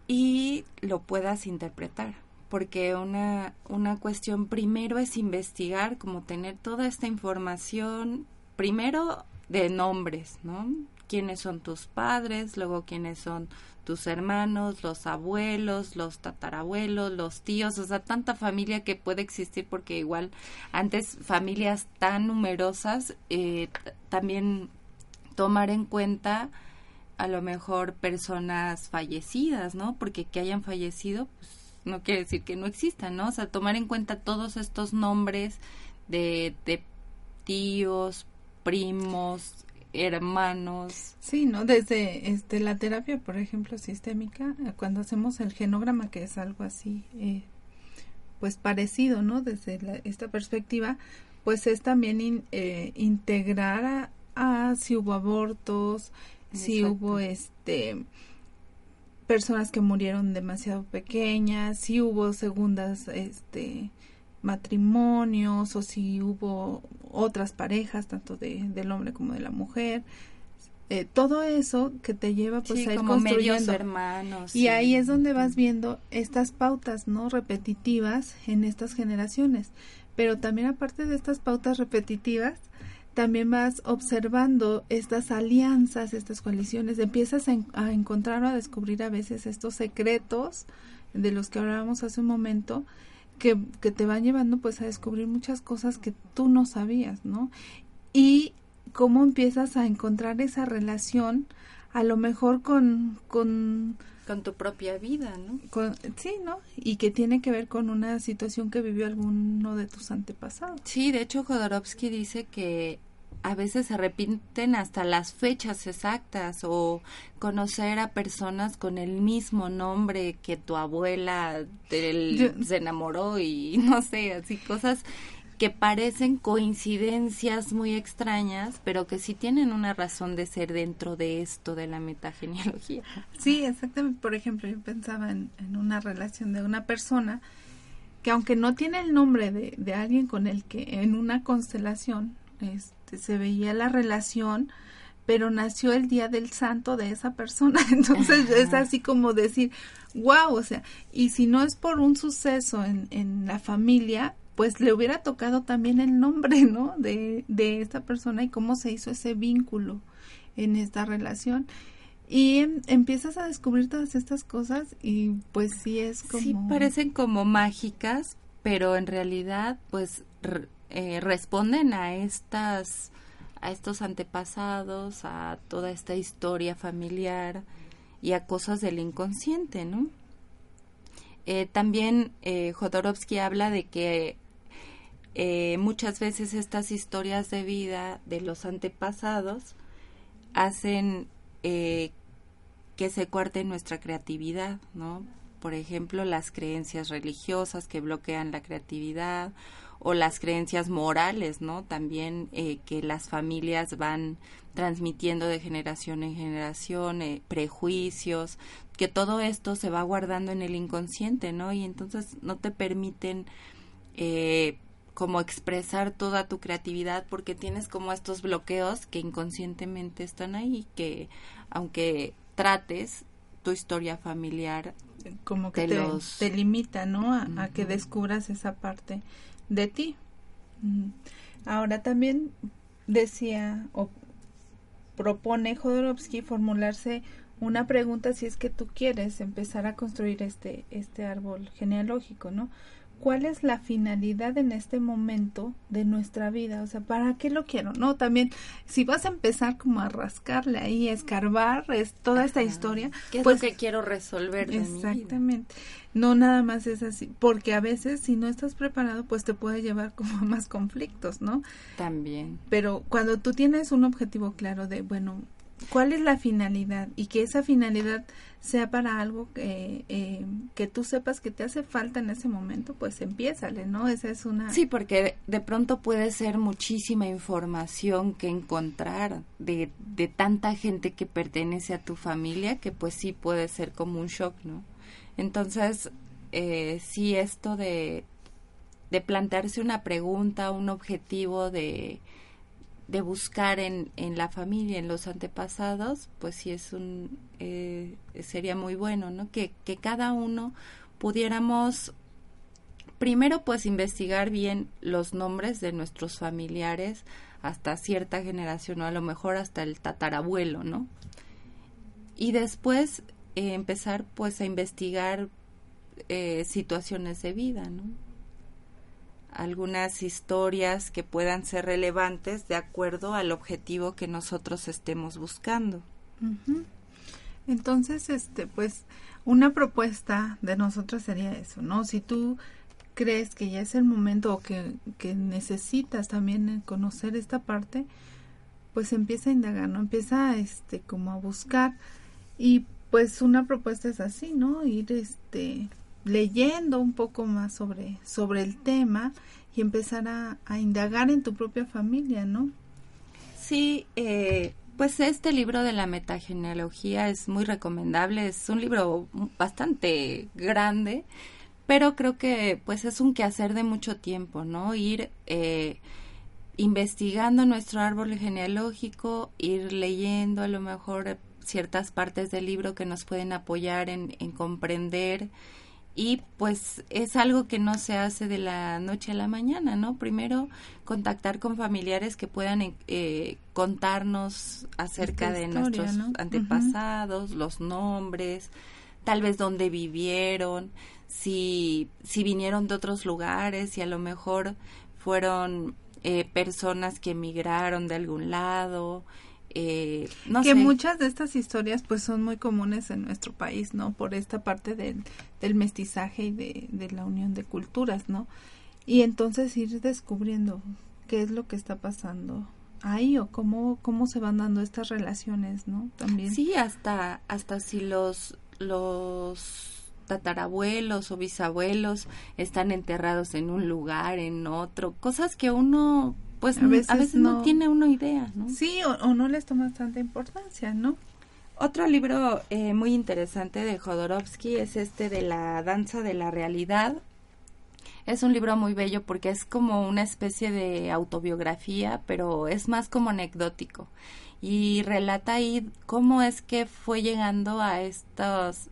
[SPEAKER 2] y lo puedas interpretar porque una, una cuestión primero es investigar, como tener toda esta información, primero de nombres, ¿no? Quiénes son tus padres, luego quiénes son tus hermanos, los abuelos, los tatarabuelos, los tíos, o sea, tanta familia que puede existir porque igual antes familias tan numerosas, eh, también tomar en cuenta a lo mejor personas fallecidas, ¿no? Porque que hayan fallecido, pues no quiere decir que no existan, ¿no? O sea, tomar en cuenta todos estos nombres de, de tíos, primos, hermanos.
[SPEAKER 3] Sí, ¿no? Desde este, la terapia, por ejemplo, sistémica, eh, cuando hacemos el genograma, que es algo así, eh, pues parecido, ¿no? Desde esta perspectiva, pues es también eh, integrar a, si hubo abortos, si hubo este personas que murieron demasiado pequeñas, si hubo segundas este matrimonios o si hubo otras parejas, tanto de, del hombre como de la mujer. Eh, todo eso que te lleva pues a ir construyendo.
[SPEAKER 2] hermanos
[SPEAKER 3] y ahí es donde vas viendo estas pautas no repetitivas en estas generaciones. Pero también aparte de estas pautas repetitivas también vas observando estas alianzas estas coaliciones. Empiezas a, a encontrar o a descubrir a veces estos secretos de los que hablábamos hace un momento que, que te van llevando pues a descubrir muchas cosas que tú no sabías, ¿no? Y cómo empiezas a encontrar esa relación a lo mejor con, con
[SPEAKER 2] con tu propia vida, ¿no?
[SPEAKER 3] sí, ¿no? Y que tiene que ver con una situación que vivió alguno de tus antepasados.
[SPEAKER 2] Sí, de hecho Jodorowsky dice que a veces se repiten hasta las fechas exactas o conocer a personas con el mismo nombre que tu abuela se enamoró y no sé, así cosas que parecen coincidencias muy extrañas, pero que sí tienen una razón de ser dentro de esto de la metagenealogía.
[SPEAKER 3] Sí, exactamente. Por ejemplo, yo pensaba en, una relación de una persona que aunque no tiene el nombre de, de alguien con el que en una constelación este, se veía la relación, pero nació el día del santo de esa persona. Entonces es así como decir, wow, o sea, y si no es por un suceso en, en la familia, pues le hubiera tocado también el nombre, ¿no? De, de esta persona y cómo se hizo ese vínculo. en esta relación. Y em, empiezas a descubrir todas estas cosas y pues sí es como...
[SPEAKER 2] Sí, parecen como mágicas, pero en realidad pues eh, responden a estas a estos antepasados, a toda esta historia familiar y a cosas del inconsciente, ¿no? Eh, también eh, Jodorowsky habla de que eh, muchas veces estas historias de vida de los antepasados hacen eh, que se cuarte nuestra creatividad, ¿no? Por ejemplo, las creencias religiosas que bloquean la creatividad o las creencias morales, ¿no? También eh, que las familias van transmitiendo de generación en generación, eh, prejuicios, que todo esto se va guardando en el inconsciente, ¿no? Y entonces no te permiten eh, como expresar toda tu creatividad porque tienes como estos bloqueos que inconscientemente están ahí, que aunque trates tu historia familiar
[SPEAKER 3] como que te, te, limita, ¿no? A, que descubras esa parte de ti. Ahora también decía o propone Jodorowsky formularse una pregunta si es que tú quieres empezar a construir este este árbol genealógico, ¿no? Cuál es la finalidad en este momento de nuestra vida, o sea, ¿para qué lo quiero? No, también si vas a empezar como a rascarle ahí, a escarbar es toda esta historia,
[SPEAKER 2] ¿qué es pues, lo que quiero resolver? De
[SPEAKER 3] exactamente. No nada más es así, porque a veces si no estás preparado, pues te puede llevar como a más conflictos, ¿no?
[SPEAKER 2] También.
[SPEAKER 3] Pero cuando tú tienes un objetivo claro de, bueno, cuál es la finalidad y que esa finalidad sea para algo que, eh, que tú sepas que te hace falta en ese momento, pues empiézale, ¿no? Esa es una...
[SPEAKER 2] Sí, porque de pronto puede ser muchísima información que encontrar de, de tanta gente que pertenece a tu familia que pues sí puede ser como un shock, ¿no? Entonces, eh, sí esto de, de plantearse una pregunta, un objetivo de de buscar en, en la familia, en los antepasados, pues sí es un, eh, sería muy bueno, ¿no? Que, que cada uno pudiéramos primero pues investigar bien los nombres de nuestros familiares hasta cierta generación o a lo mejor hasta el tatarabuelo, ¿no? Y después eh, empezar pues a investigar eh, situaciones de vida, ¿no? Algunas historias que puedan ser relevantes de acuerdo al objetivo que nosotros estemos buscando.
[SPEAKER 3] Entonces, este, pues, una propuesta de nosotros sería eso, ¿no? Si tú crees que ya es el momento o que, que necesitas también conocer esta parte, pues empieza a indagar, ¿no? Empieza, este, como a buscar y pues una propuesta es así, ¿no? Ir, este, leyendo un poco más sobre, sobre el tema y empezar a, indagar en tu propia familia, ¿no?
[SPEAKER 2] Sí, eh, pues este libro de la metagenealogía es muy recomendable, es un libro bastante grande, pero creo que pues es un quehacer de mucho tiempo, ¿no? Ir eh, investigando nuestro árbol genealógico, ir leyendo a lo mejor ciertas partes del libro que nos pueden apoyar en, en comprender y pues es algo que no se hace de la noche a la mañana, ¿no? Primero contactar con familiares que puedan eh, contarnos acerca de nuestros antepasados, los nombres, tal vez dónde vivieron, si, si vinieron de otros lugares y a lo mejor fueron eh, personas que emigraron de algún lado, eh,
[SPEAKER 3] que muchas de estas historias pues son muy comunes en nuestro país, ¿no? Por esta parte del, del mestizaje y de, de, la unión de culturas, ¿no? Y entonces ir descubriendo qué es lo que está pasando ahí o cómo, cómo se van dando estas relaciones, ¿no? También.
[SPEAKER 2] Sí, hasta, hasta si los, los tatarabuelos o bisabuelos están enterrados en un lugar, en otro, cosas que uno pues a veces, no, tiene una idea, ¿no?
[SPEAKER 3] Sí, o, no les toma tanta importancia, ¿no?
[SPEAKER 2] Otro libro eh, muy interesante de Jodorowsky es este de la danza de la realidad. Es un libro muy bello porque es como una especie de autobiografía, pero es más como anecdótico. Y relata ahí cómo es que fue llegando a estos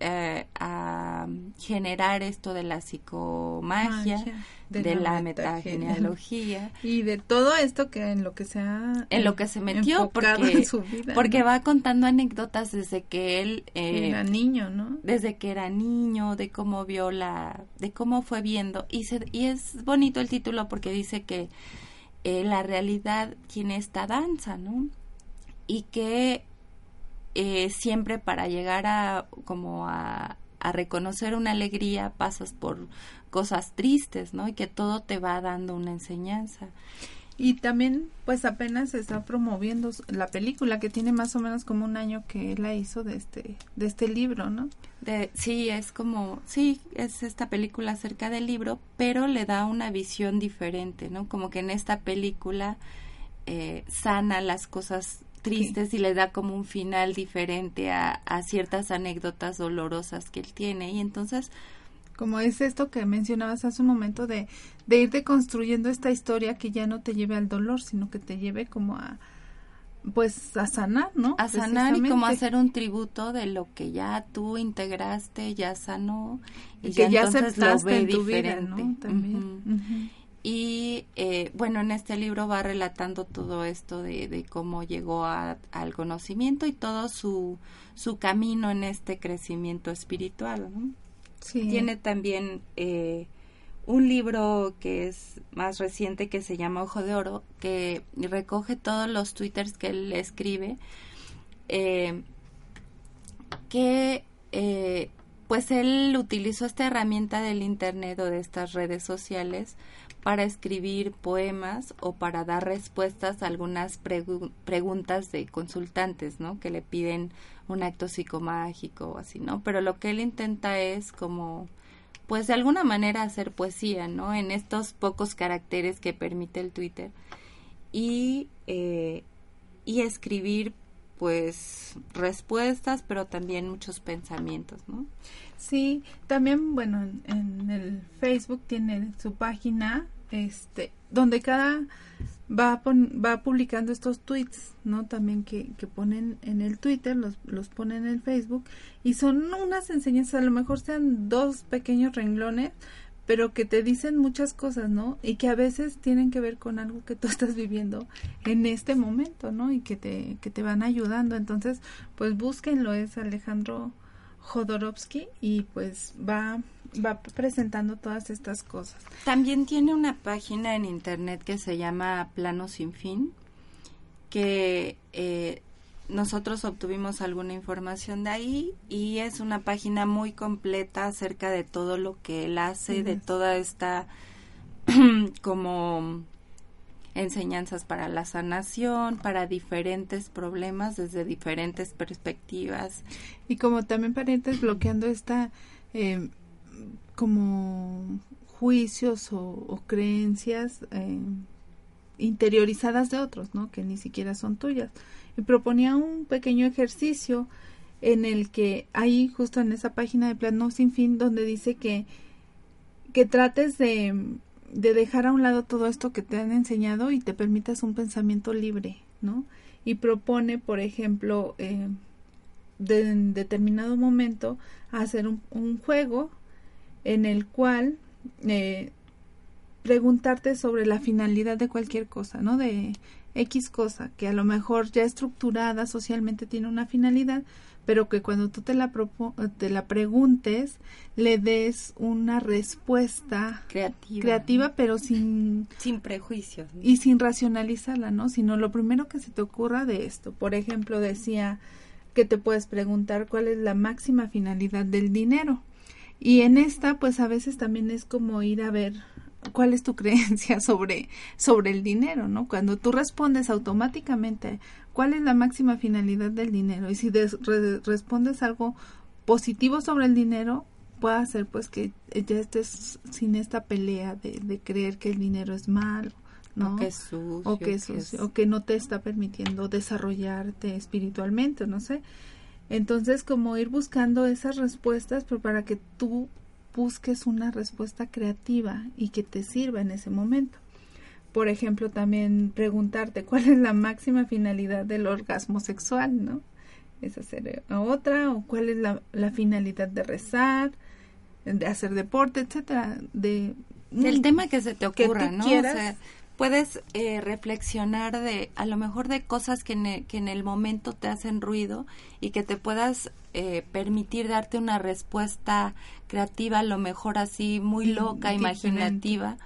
[SPEAKER 2] eh, a generar esto de la psicomagia, de, la, metagenealogía
[SPEAKER 3] y de todo esto que en lo que se ha
[SPEAKER 2] en lo que se metió porque porque va contando anécdotas desde que él
[SPEAKER 3] eh, era niño, ¿no?
[SPEAKER 2] Desde que era niño, de cómo vio la de cómo fue viendo y se, y es bonito el título porque dice que eh, la realidad tiene esta danza, ¿no? Y que eh, siempre para llegar a como a, a reconocer una alegría pasas por cosas tristes, ¿no? Y que todo te va dando una enseñanza.
[SPEAKER 3] Y también, pues apenas se está promoviendo la película que tiene más o menos como un año que él la hizo de este, de este libro, ¿no?
[SPEAKER 2] De, sí, es como, sí, es esta película acerca del libro, pero le da una visión diferente, ¿no? Como que en esta película eh, sana las cosas tristes y le da como un final diferente a, a ciertas anécdotas dolorosas que él tiene. Y entonces,
[SPEAKER 3] como es esto que mencionabas hace un momento de, de ir deconstruyendo esta historia que ya no te lleve al dolor, sino que te lleve como a pues a sanar, ¿no?
[SPEAKER 2] A sanar y como hacer un tributo de lo que ya tú integraste, ya sanó y, que ya, aceptaste en tu vida, ¿no? También. Y eh, bueno, en este libro va relatando todo esto de, de cómo llegó a, al conocimiento y todo su, su camino en este crecimiento espiritual. ¿no? Tiene también eh, un libro que es más reciente que se llama Ojo de Oro, que recoge todos los twitters que él escribe, eh, que eh, pues él utilizó esta herramienta del Internet o de estas redes sociales para escribir poemas o para dar respuestas a algunas preguntas de consultantes, ¿no? Que le piden un acto psicomágico o así, ¿no? Pero lo que él intenta es como, pues de alguna manera hacer poesía, ¿no? En estos pocos caracteres que permite el Twitter y, eh, y escribir pues respuestas, pero también muchos pensamientos, ¿no?
[SPEAKER 3] Sí, también, bueno, en, en el Facebook tiene su página, este, donde cada va, va publicando estos tweets, ¿no? También que, que ponen en el Twitter, los, los ponen en el Facebook, y son unas enseñanzas, a lo mejor sean dos pequeños renglones, pero que te dicen muchas cosas, ¿no? Y que a veces tienen que ver con algo que tú estás viviendo en este momento, ¿no? Y que te, que te van ayudando. Entonces, pues búsquenlo, es Alejandro Jodorowsky y pues va va presentando todas estas cosas.
[SPEAKER 2] También tiene una página en internet que se llama Plano Sin Fin, que eh, nosotros obtuvimos alguna información de ahí y es una página muy completa acerca de todo lo que él hace, de toda esta como enseñanzas para la sanación, para diferentes problemas desde diferentes perspectivas.
[SPEAKER 3] Y como también para ir desbloqueando esta eh, como juicios o, creencias eh, interiorizadas de otros, ¿no? Que ni siquiera son tuyas. Y proponía un pequeño ejercicio en el que ahí justo en esa página de Plano Sin Fin donde dice que que trates de, de dejar a un lado todo esto que te han enseñado y te permitas un pensamiento libre, ¿no? Y propone, por ejemplo, eh, de, en determinado momento hacer un juego en el cual eh, preguntarte sobre la finalidad de cualquier cosa, ¿no? De X cosa, que a lo mejor ya estructurada socialmente tiene una finalidad, pero que cuando tú te la, te la preguntes, le des una respuesta
[SPEAKER 2] creativa,
[SPEAKER 3] creativa pero sin,
[SPEAKER 2] sin prejuicios.
[SPEAKER 3] Y sin racionalizarla, ¿no? Sino lo primero que se te ocurra de esto. Por ejemplo, decía que te puedes preguntar cuál es la máxima finalidad del dinero. Y en esta, pues a veces también es como ir a ver cuál es tu creencia sobre, sobre el dinero, ¿no? Cuando tú respondes automáticamente cuál es la máxima finalidad del dinero y si respondes algo positivo sobre el dinero, puede hacer pues que ya estés sin esta pelea de, de creer que el dinero es malo, ¿no?
[SPEAKER 2] O que es sucio.
[SPEAKER 3] O que, o que no te está permitiendo desarrollarte espiritualmente, no sé. Entonces, como ir buscando esas respuestas, pero para que tú busques una respuesta creativa y que te sirva en ese momento. Por ejemplo, también preguntarte cuál es la máxima finalidad del orgasmo sexual, ¿no? es hacer otra o cuál es la, la finalidad de rezar, de hacer deporte, etcétera, de
[SPEAKER 2] el tema que se te ocurra, ¿no? O sea, puedes eh, reflexionar de a lo mejor de cosas que en, el, que en el momento te hacen ruido y que te puedas eh, permitir darte una respuesta creativa, a lo mejor así muy loca, imaginativa,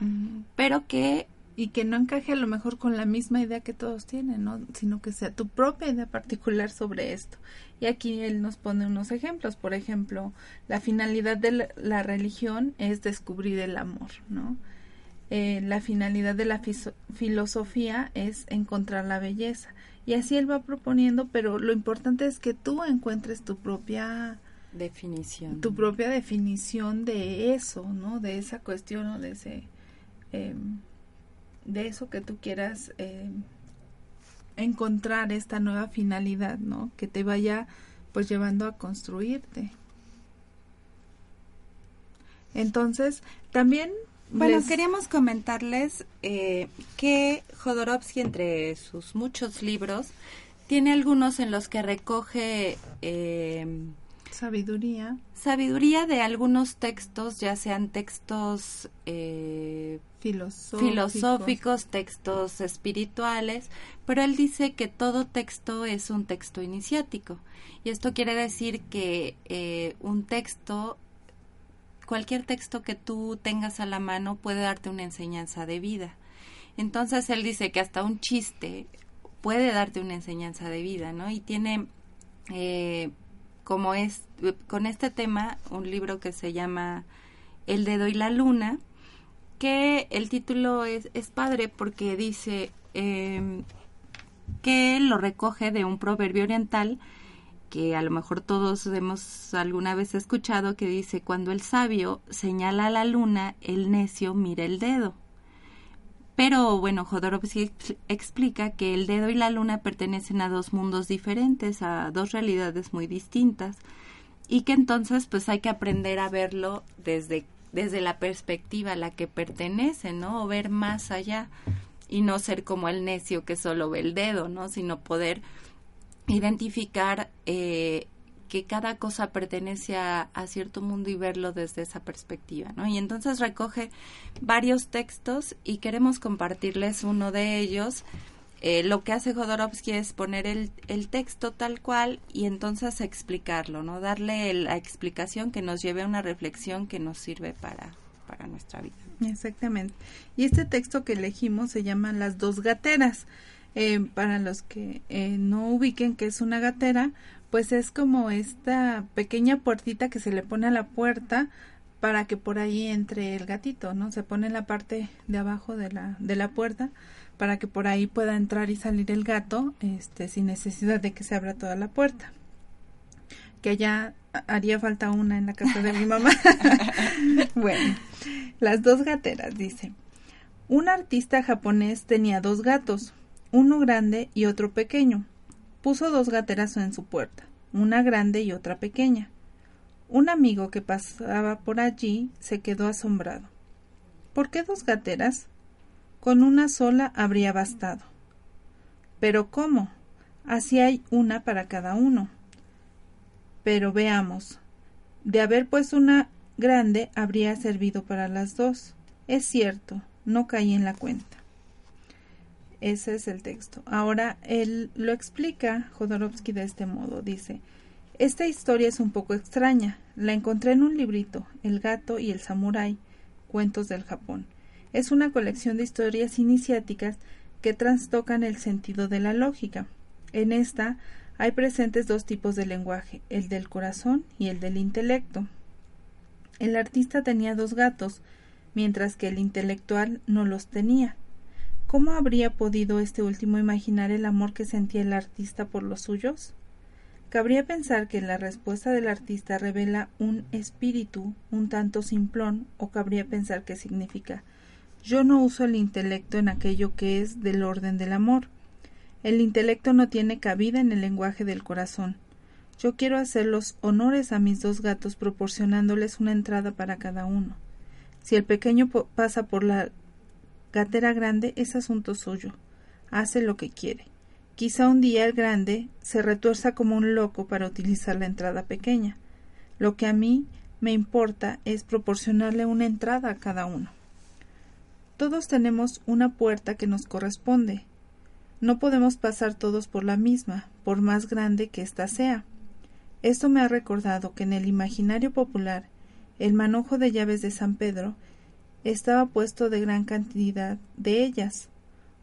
[SPEAKER 2] pero que
[SPEAKER 3] y que no encaje a lo mejor con la misma idea que todos tienen, ¿no? sino que sea tu propia idea particular sobre esto. Y aquí él nos pone unos ejemplos, por ejemplo, la finalidad de la, religión es descubrir el amor, ¿no? Eh, la finalidad de la filosofía es encontrar la belleza. Y así él va proponiendo, pero lo importante es que tú encuentres tu propia
[SPEAKER 2] definición.
[SPEAKER 3] Tu propia definición de eso, ¿no? De esa cuestión o de ese... Eh, de eso que tú quieras eh, encontrar esta nueva finalidad, ¿no? Que te vaya pues llevando a construirte. Entonces, también...
[SPEAKER 2] Bueno, queríamos comentarles eh, que Jodorowsky, entre sus muchos libros, tiene algunos en los que recoge eh,
[SPEAKER 3] Sabiduría.
[SPEAKER 2] Sabiduría de algunos textos, ya sean textos eh, filosóficos. textos espirituales, pero él dice que todo texto es un texto iniciático. Y esto quiere decir que eh, un texto, cualquier texto que tú tengas a la mano puede darte una enseñanza de vida. Entonces él dice que hasta un chiste puede darte una enseñanza de vida, ¿no? Y tiene eh, como es con este tema un libro que se llama El dedo y la luna, que el título es, es padre porque dice eh, que lo recoge de un proverbio oriental que a lo mejor todos hemos alguna vez escuchado que dice cuando el sabio señala a la luna, el necio mira el dedo. Pero bueno, Jodorowsky explica que el dedo y la luna pertenecen a dos mundos diferentes, a dos realidades muy distintas, y que entonces pues hay que aprender a verlo desde, desde la perspectiva a la que pertenece, ¿no? O ver más allá y no ser como el necio que solo ve el dedo, ¿no? Sino poder identificar eh, que cada cosa pertenece a, cierto mundo y verlo desde esa perspectiva, ¿no? Y entonces recoge varios textos y queremos compartirles uno de ellos. Eh, lo que hace Jodorowsky es poner el, el, texto tal cual y entonces explicarlo, ¿no? Darle la explicación que nos lleve a una reflexión que nos sirve para, para nuestra vida.
[SPEAKER 3] Exactamente. Y este texto que elegimos se llama Las dos gateras. Eh, para los que eh, no ubiquen que es una gatera, pues es como esta pequeña puertita que se le pone a la puerta para que por ahí entre el gatito, ¿no? Se pone en la parte de abajo de la, de la puerta para que por ahí pueda entrar y salir el gato, este, sin necesidad de que se abra toda la puerta. Que ya haría falta una en la casa de mi mamá. bueno, las dos gateras, dice. Un artista japonés tenía dos gatos, uno grande y otro pequeño puso dos gateras en su puerta, una grande y otra pequeña. Un amigo que pasaba por allí se quedó asombrado. ¿Por qué dos gateras? Con una sola habría bastado. Pero ¿cómo? Así hay una para cada uno. Pero veamos. De haber puesto una grande habría servido para las dos. Es cierto, no caí en la cuenta. Ese es el texto. Ahora, él lo explica Jodorowsky de este modo. Dice, esta historia es un poco extraña. La encontré en un librito, El gato y el samurái, cuentos del Japón. Es una colección de historias iniciáticas que trastocan el sentido de la lógica. En esta hay presentes dos tipos de lenguaje, el del corazón y el del intelecto. El artista tenía dos gatos, mientras que el intelectual no los tenía. ¿Cómo habría podido este último imaginar el amor que sentía el artista por los suyos? Cabría pensar que la respuesta del artista revela un espíritu un tanto simplón, o cabría pensar que significa yo no uso el intelecto en aquello que es del orden del amor. El intelecto no tiene cabida en el lenguaje del corazón. Yo quiero hacer los honores a mis dos gatos proporcionándoles una entrada para cada uno. Si el pequeño pasa por la Gatera grande es asunto suyo. Hace lo que quiere. Quizá un día el grande se retuerza como un loco para utilizar la entrada pequeña. Lo que a mí me importa es proporcionarle una entrada a cada uno. Todos tenemos una puerta que nos corresponde. No podemos pasar todos por la misma, por más grande que ésta sea. Esto me ha recordado que en el imaginario popular el manojo de llaves de San Pedro estaba puesto de gran cantidad de ellas.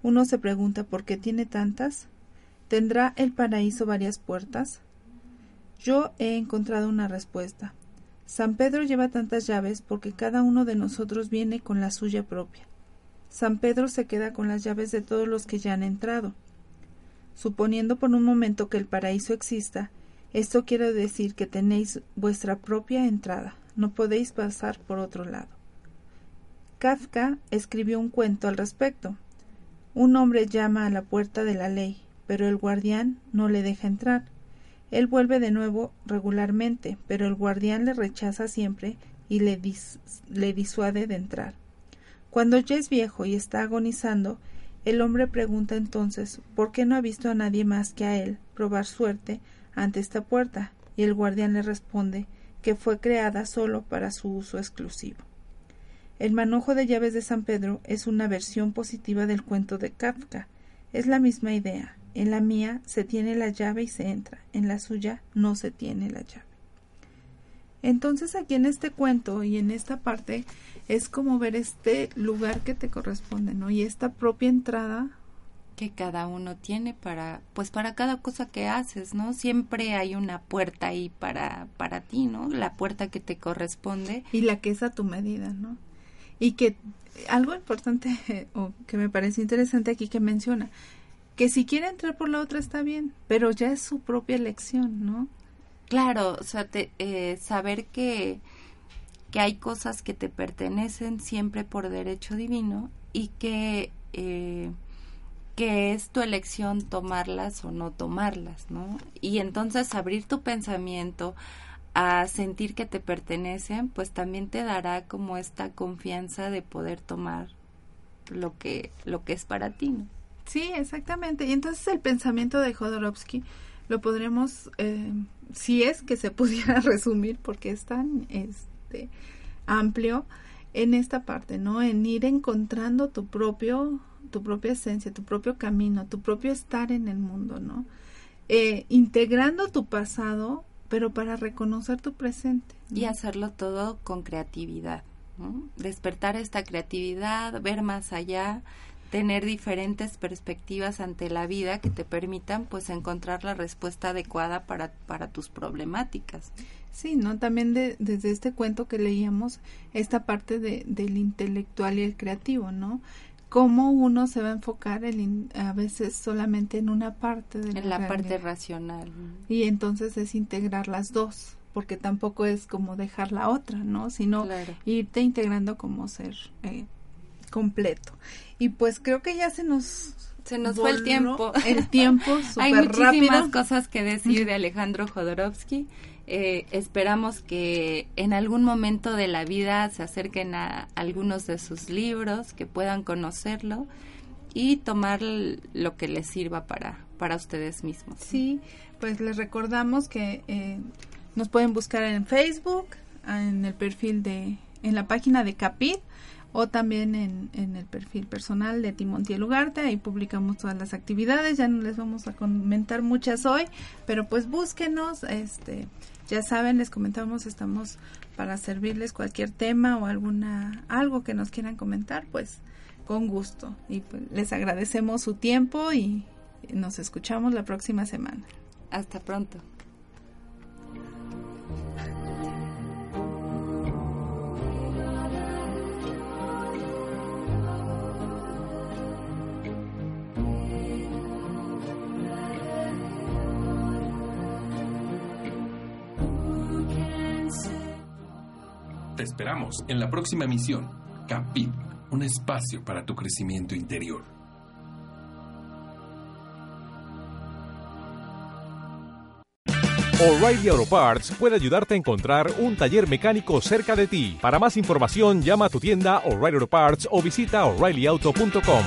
[SPEAKER 3] Uno se pregunta por qué tiene tantas. ¿Tendrá el paraíso varias puertas? Yo he encontrado una respuesta. San Pedro lleva tantas llaves porque cada uno de nosotros viene con la suya propia. San Pedro se queda con las llaves de todos los que ya han entrado. Suponiendo por un momento que el paraíso exista, esto quiere decir que tenéis vuestra propia entrada, no podéis pasar por otro lado. Kafka escribió un cuento al respecto. Un hombre llama a la puerta de la ley, pero el guardián no le deja entrar. Él vuelve de nuevo regularmente, pero el guardián le rechaza siempre y le, le disuade de entrar. Cuando ya es viejo y está agonizando, el hombre pregunta entonces por qué no ha visto a nadie más que a él probar suerte ante esta puerta, y el guardián le responde que fue creada solo para su uso exclusivo. El manojo de llaves de San Pedro es una versión positiva del cuento de Kafka. Es la misma idea. En la mía se tiene la llave y se entra, en la suya no se tiene la llave. Entonces aquí en este cuento y en esta parte es como ver este lugar que te corresponde, ¿no? Y esta propia entrada
[SPEAKER 2] que cada uno tiene para pues para cada cosa que haces, ¿no? Siempre hay una puerta ahí para para ti, ¿no? La puerta que te corresponde
[SPEAKER 3] y la que es a tu medida, ¿no? Y que algo importante o que me parece interesante aquí que menciona que si quiere entrar por la otra está bien, pero ya es su propia elección, ¿no?
[SPEAKER 2] Claro, o sea, eh, saber que, que hay cosas que te pertenecen siempre por derecho divino y que, eh, que es tu elección tomarlas o no tomarlas, ¿no? Y entonces abrir tu pensamiento a sentir que te pertenecen, pues también te dará como esta confianza de poder tomar lo que, lo que es para ti.
[SPEAKER 3] Sí, exactamente. Y entonces el pensamiento de Jodorowsky lo podremos, eh, si es que se pudiera resumir, porque es tan este, amplio, en esta parte, ¿no? En ir encontrando tu propio, tu propia esencia, tu propio camino, tu propio estar en el mundo, ¿no? Eh, integrando tu pasado, pero para reconocer tu presente.
[SPEAKER 2] Y hacerlo todo con creatividad, ¿no? Despertar esta creatividad, ver más allá, tener diferentes perspectivas ante la vida que te permitan pues encontrar la respuesta adecuada para, para tus problemáticas.
[SPEAKER 3] Sí, ¿no? También de, desde este cuento que leíamos, esta parte de, del intelectual y el creativo, ¿no? Cómo uno se va a enfocar el a veces solamente en una parte de
[SPEAKER 2] la, en la parte racional.
[SPEAKER 3] Y entonces es integrar las dos, porque tampoco es como dejar la otra, ¿no? Sino irte integrando como ser eh, completo. Y pues creo que ya se nos
[SPEAKER 2] se nos fue el tiempo.
[SPEAKER 3] El tiempo
[SPEAKER 2] Hay muchísimas cosas que decir de Alejandro Jodorowsky. Eh, esperamos que en algún momento de la vida se acerquen a algunos de sus libros, que puedan conocerlo y tomar lo que les sirva para, para ustedes mismos.
[SPEAKER 3] Sí, pues les recordamos que eh, nos pueden buscar en Facebook, en el perfil de, en la página de Capit o también en, en, el perfil personal de Timontiel Ugarte, ahí publicamos todas las actividades, ya no les vamos a comentar muchas hoy, pero pues búsquenos, este, ya saben, les comentamos, estamos para servirles cualquier tema o alguna, algo que nos quieran comentar, pues con gusto, y pues, les agradecemos su tiempo y nos escuchamos la próxima semana.
[SPEAKER 2] Hasta pronto.
[SPEAKER 1] Te esperamos en la próxima emisión. Capit, un espacio para tu crecimiento interior.
[SPEAKER 7] O'Reilly Auto Parts puede ayudarte a encontrar un taller mecánico cerca de ti. Para más información, llama a tu tienda O'Reilly Auto Parts o visita oreillyauto.com.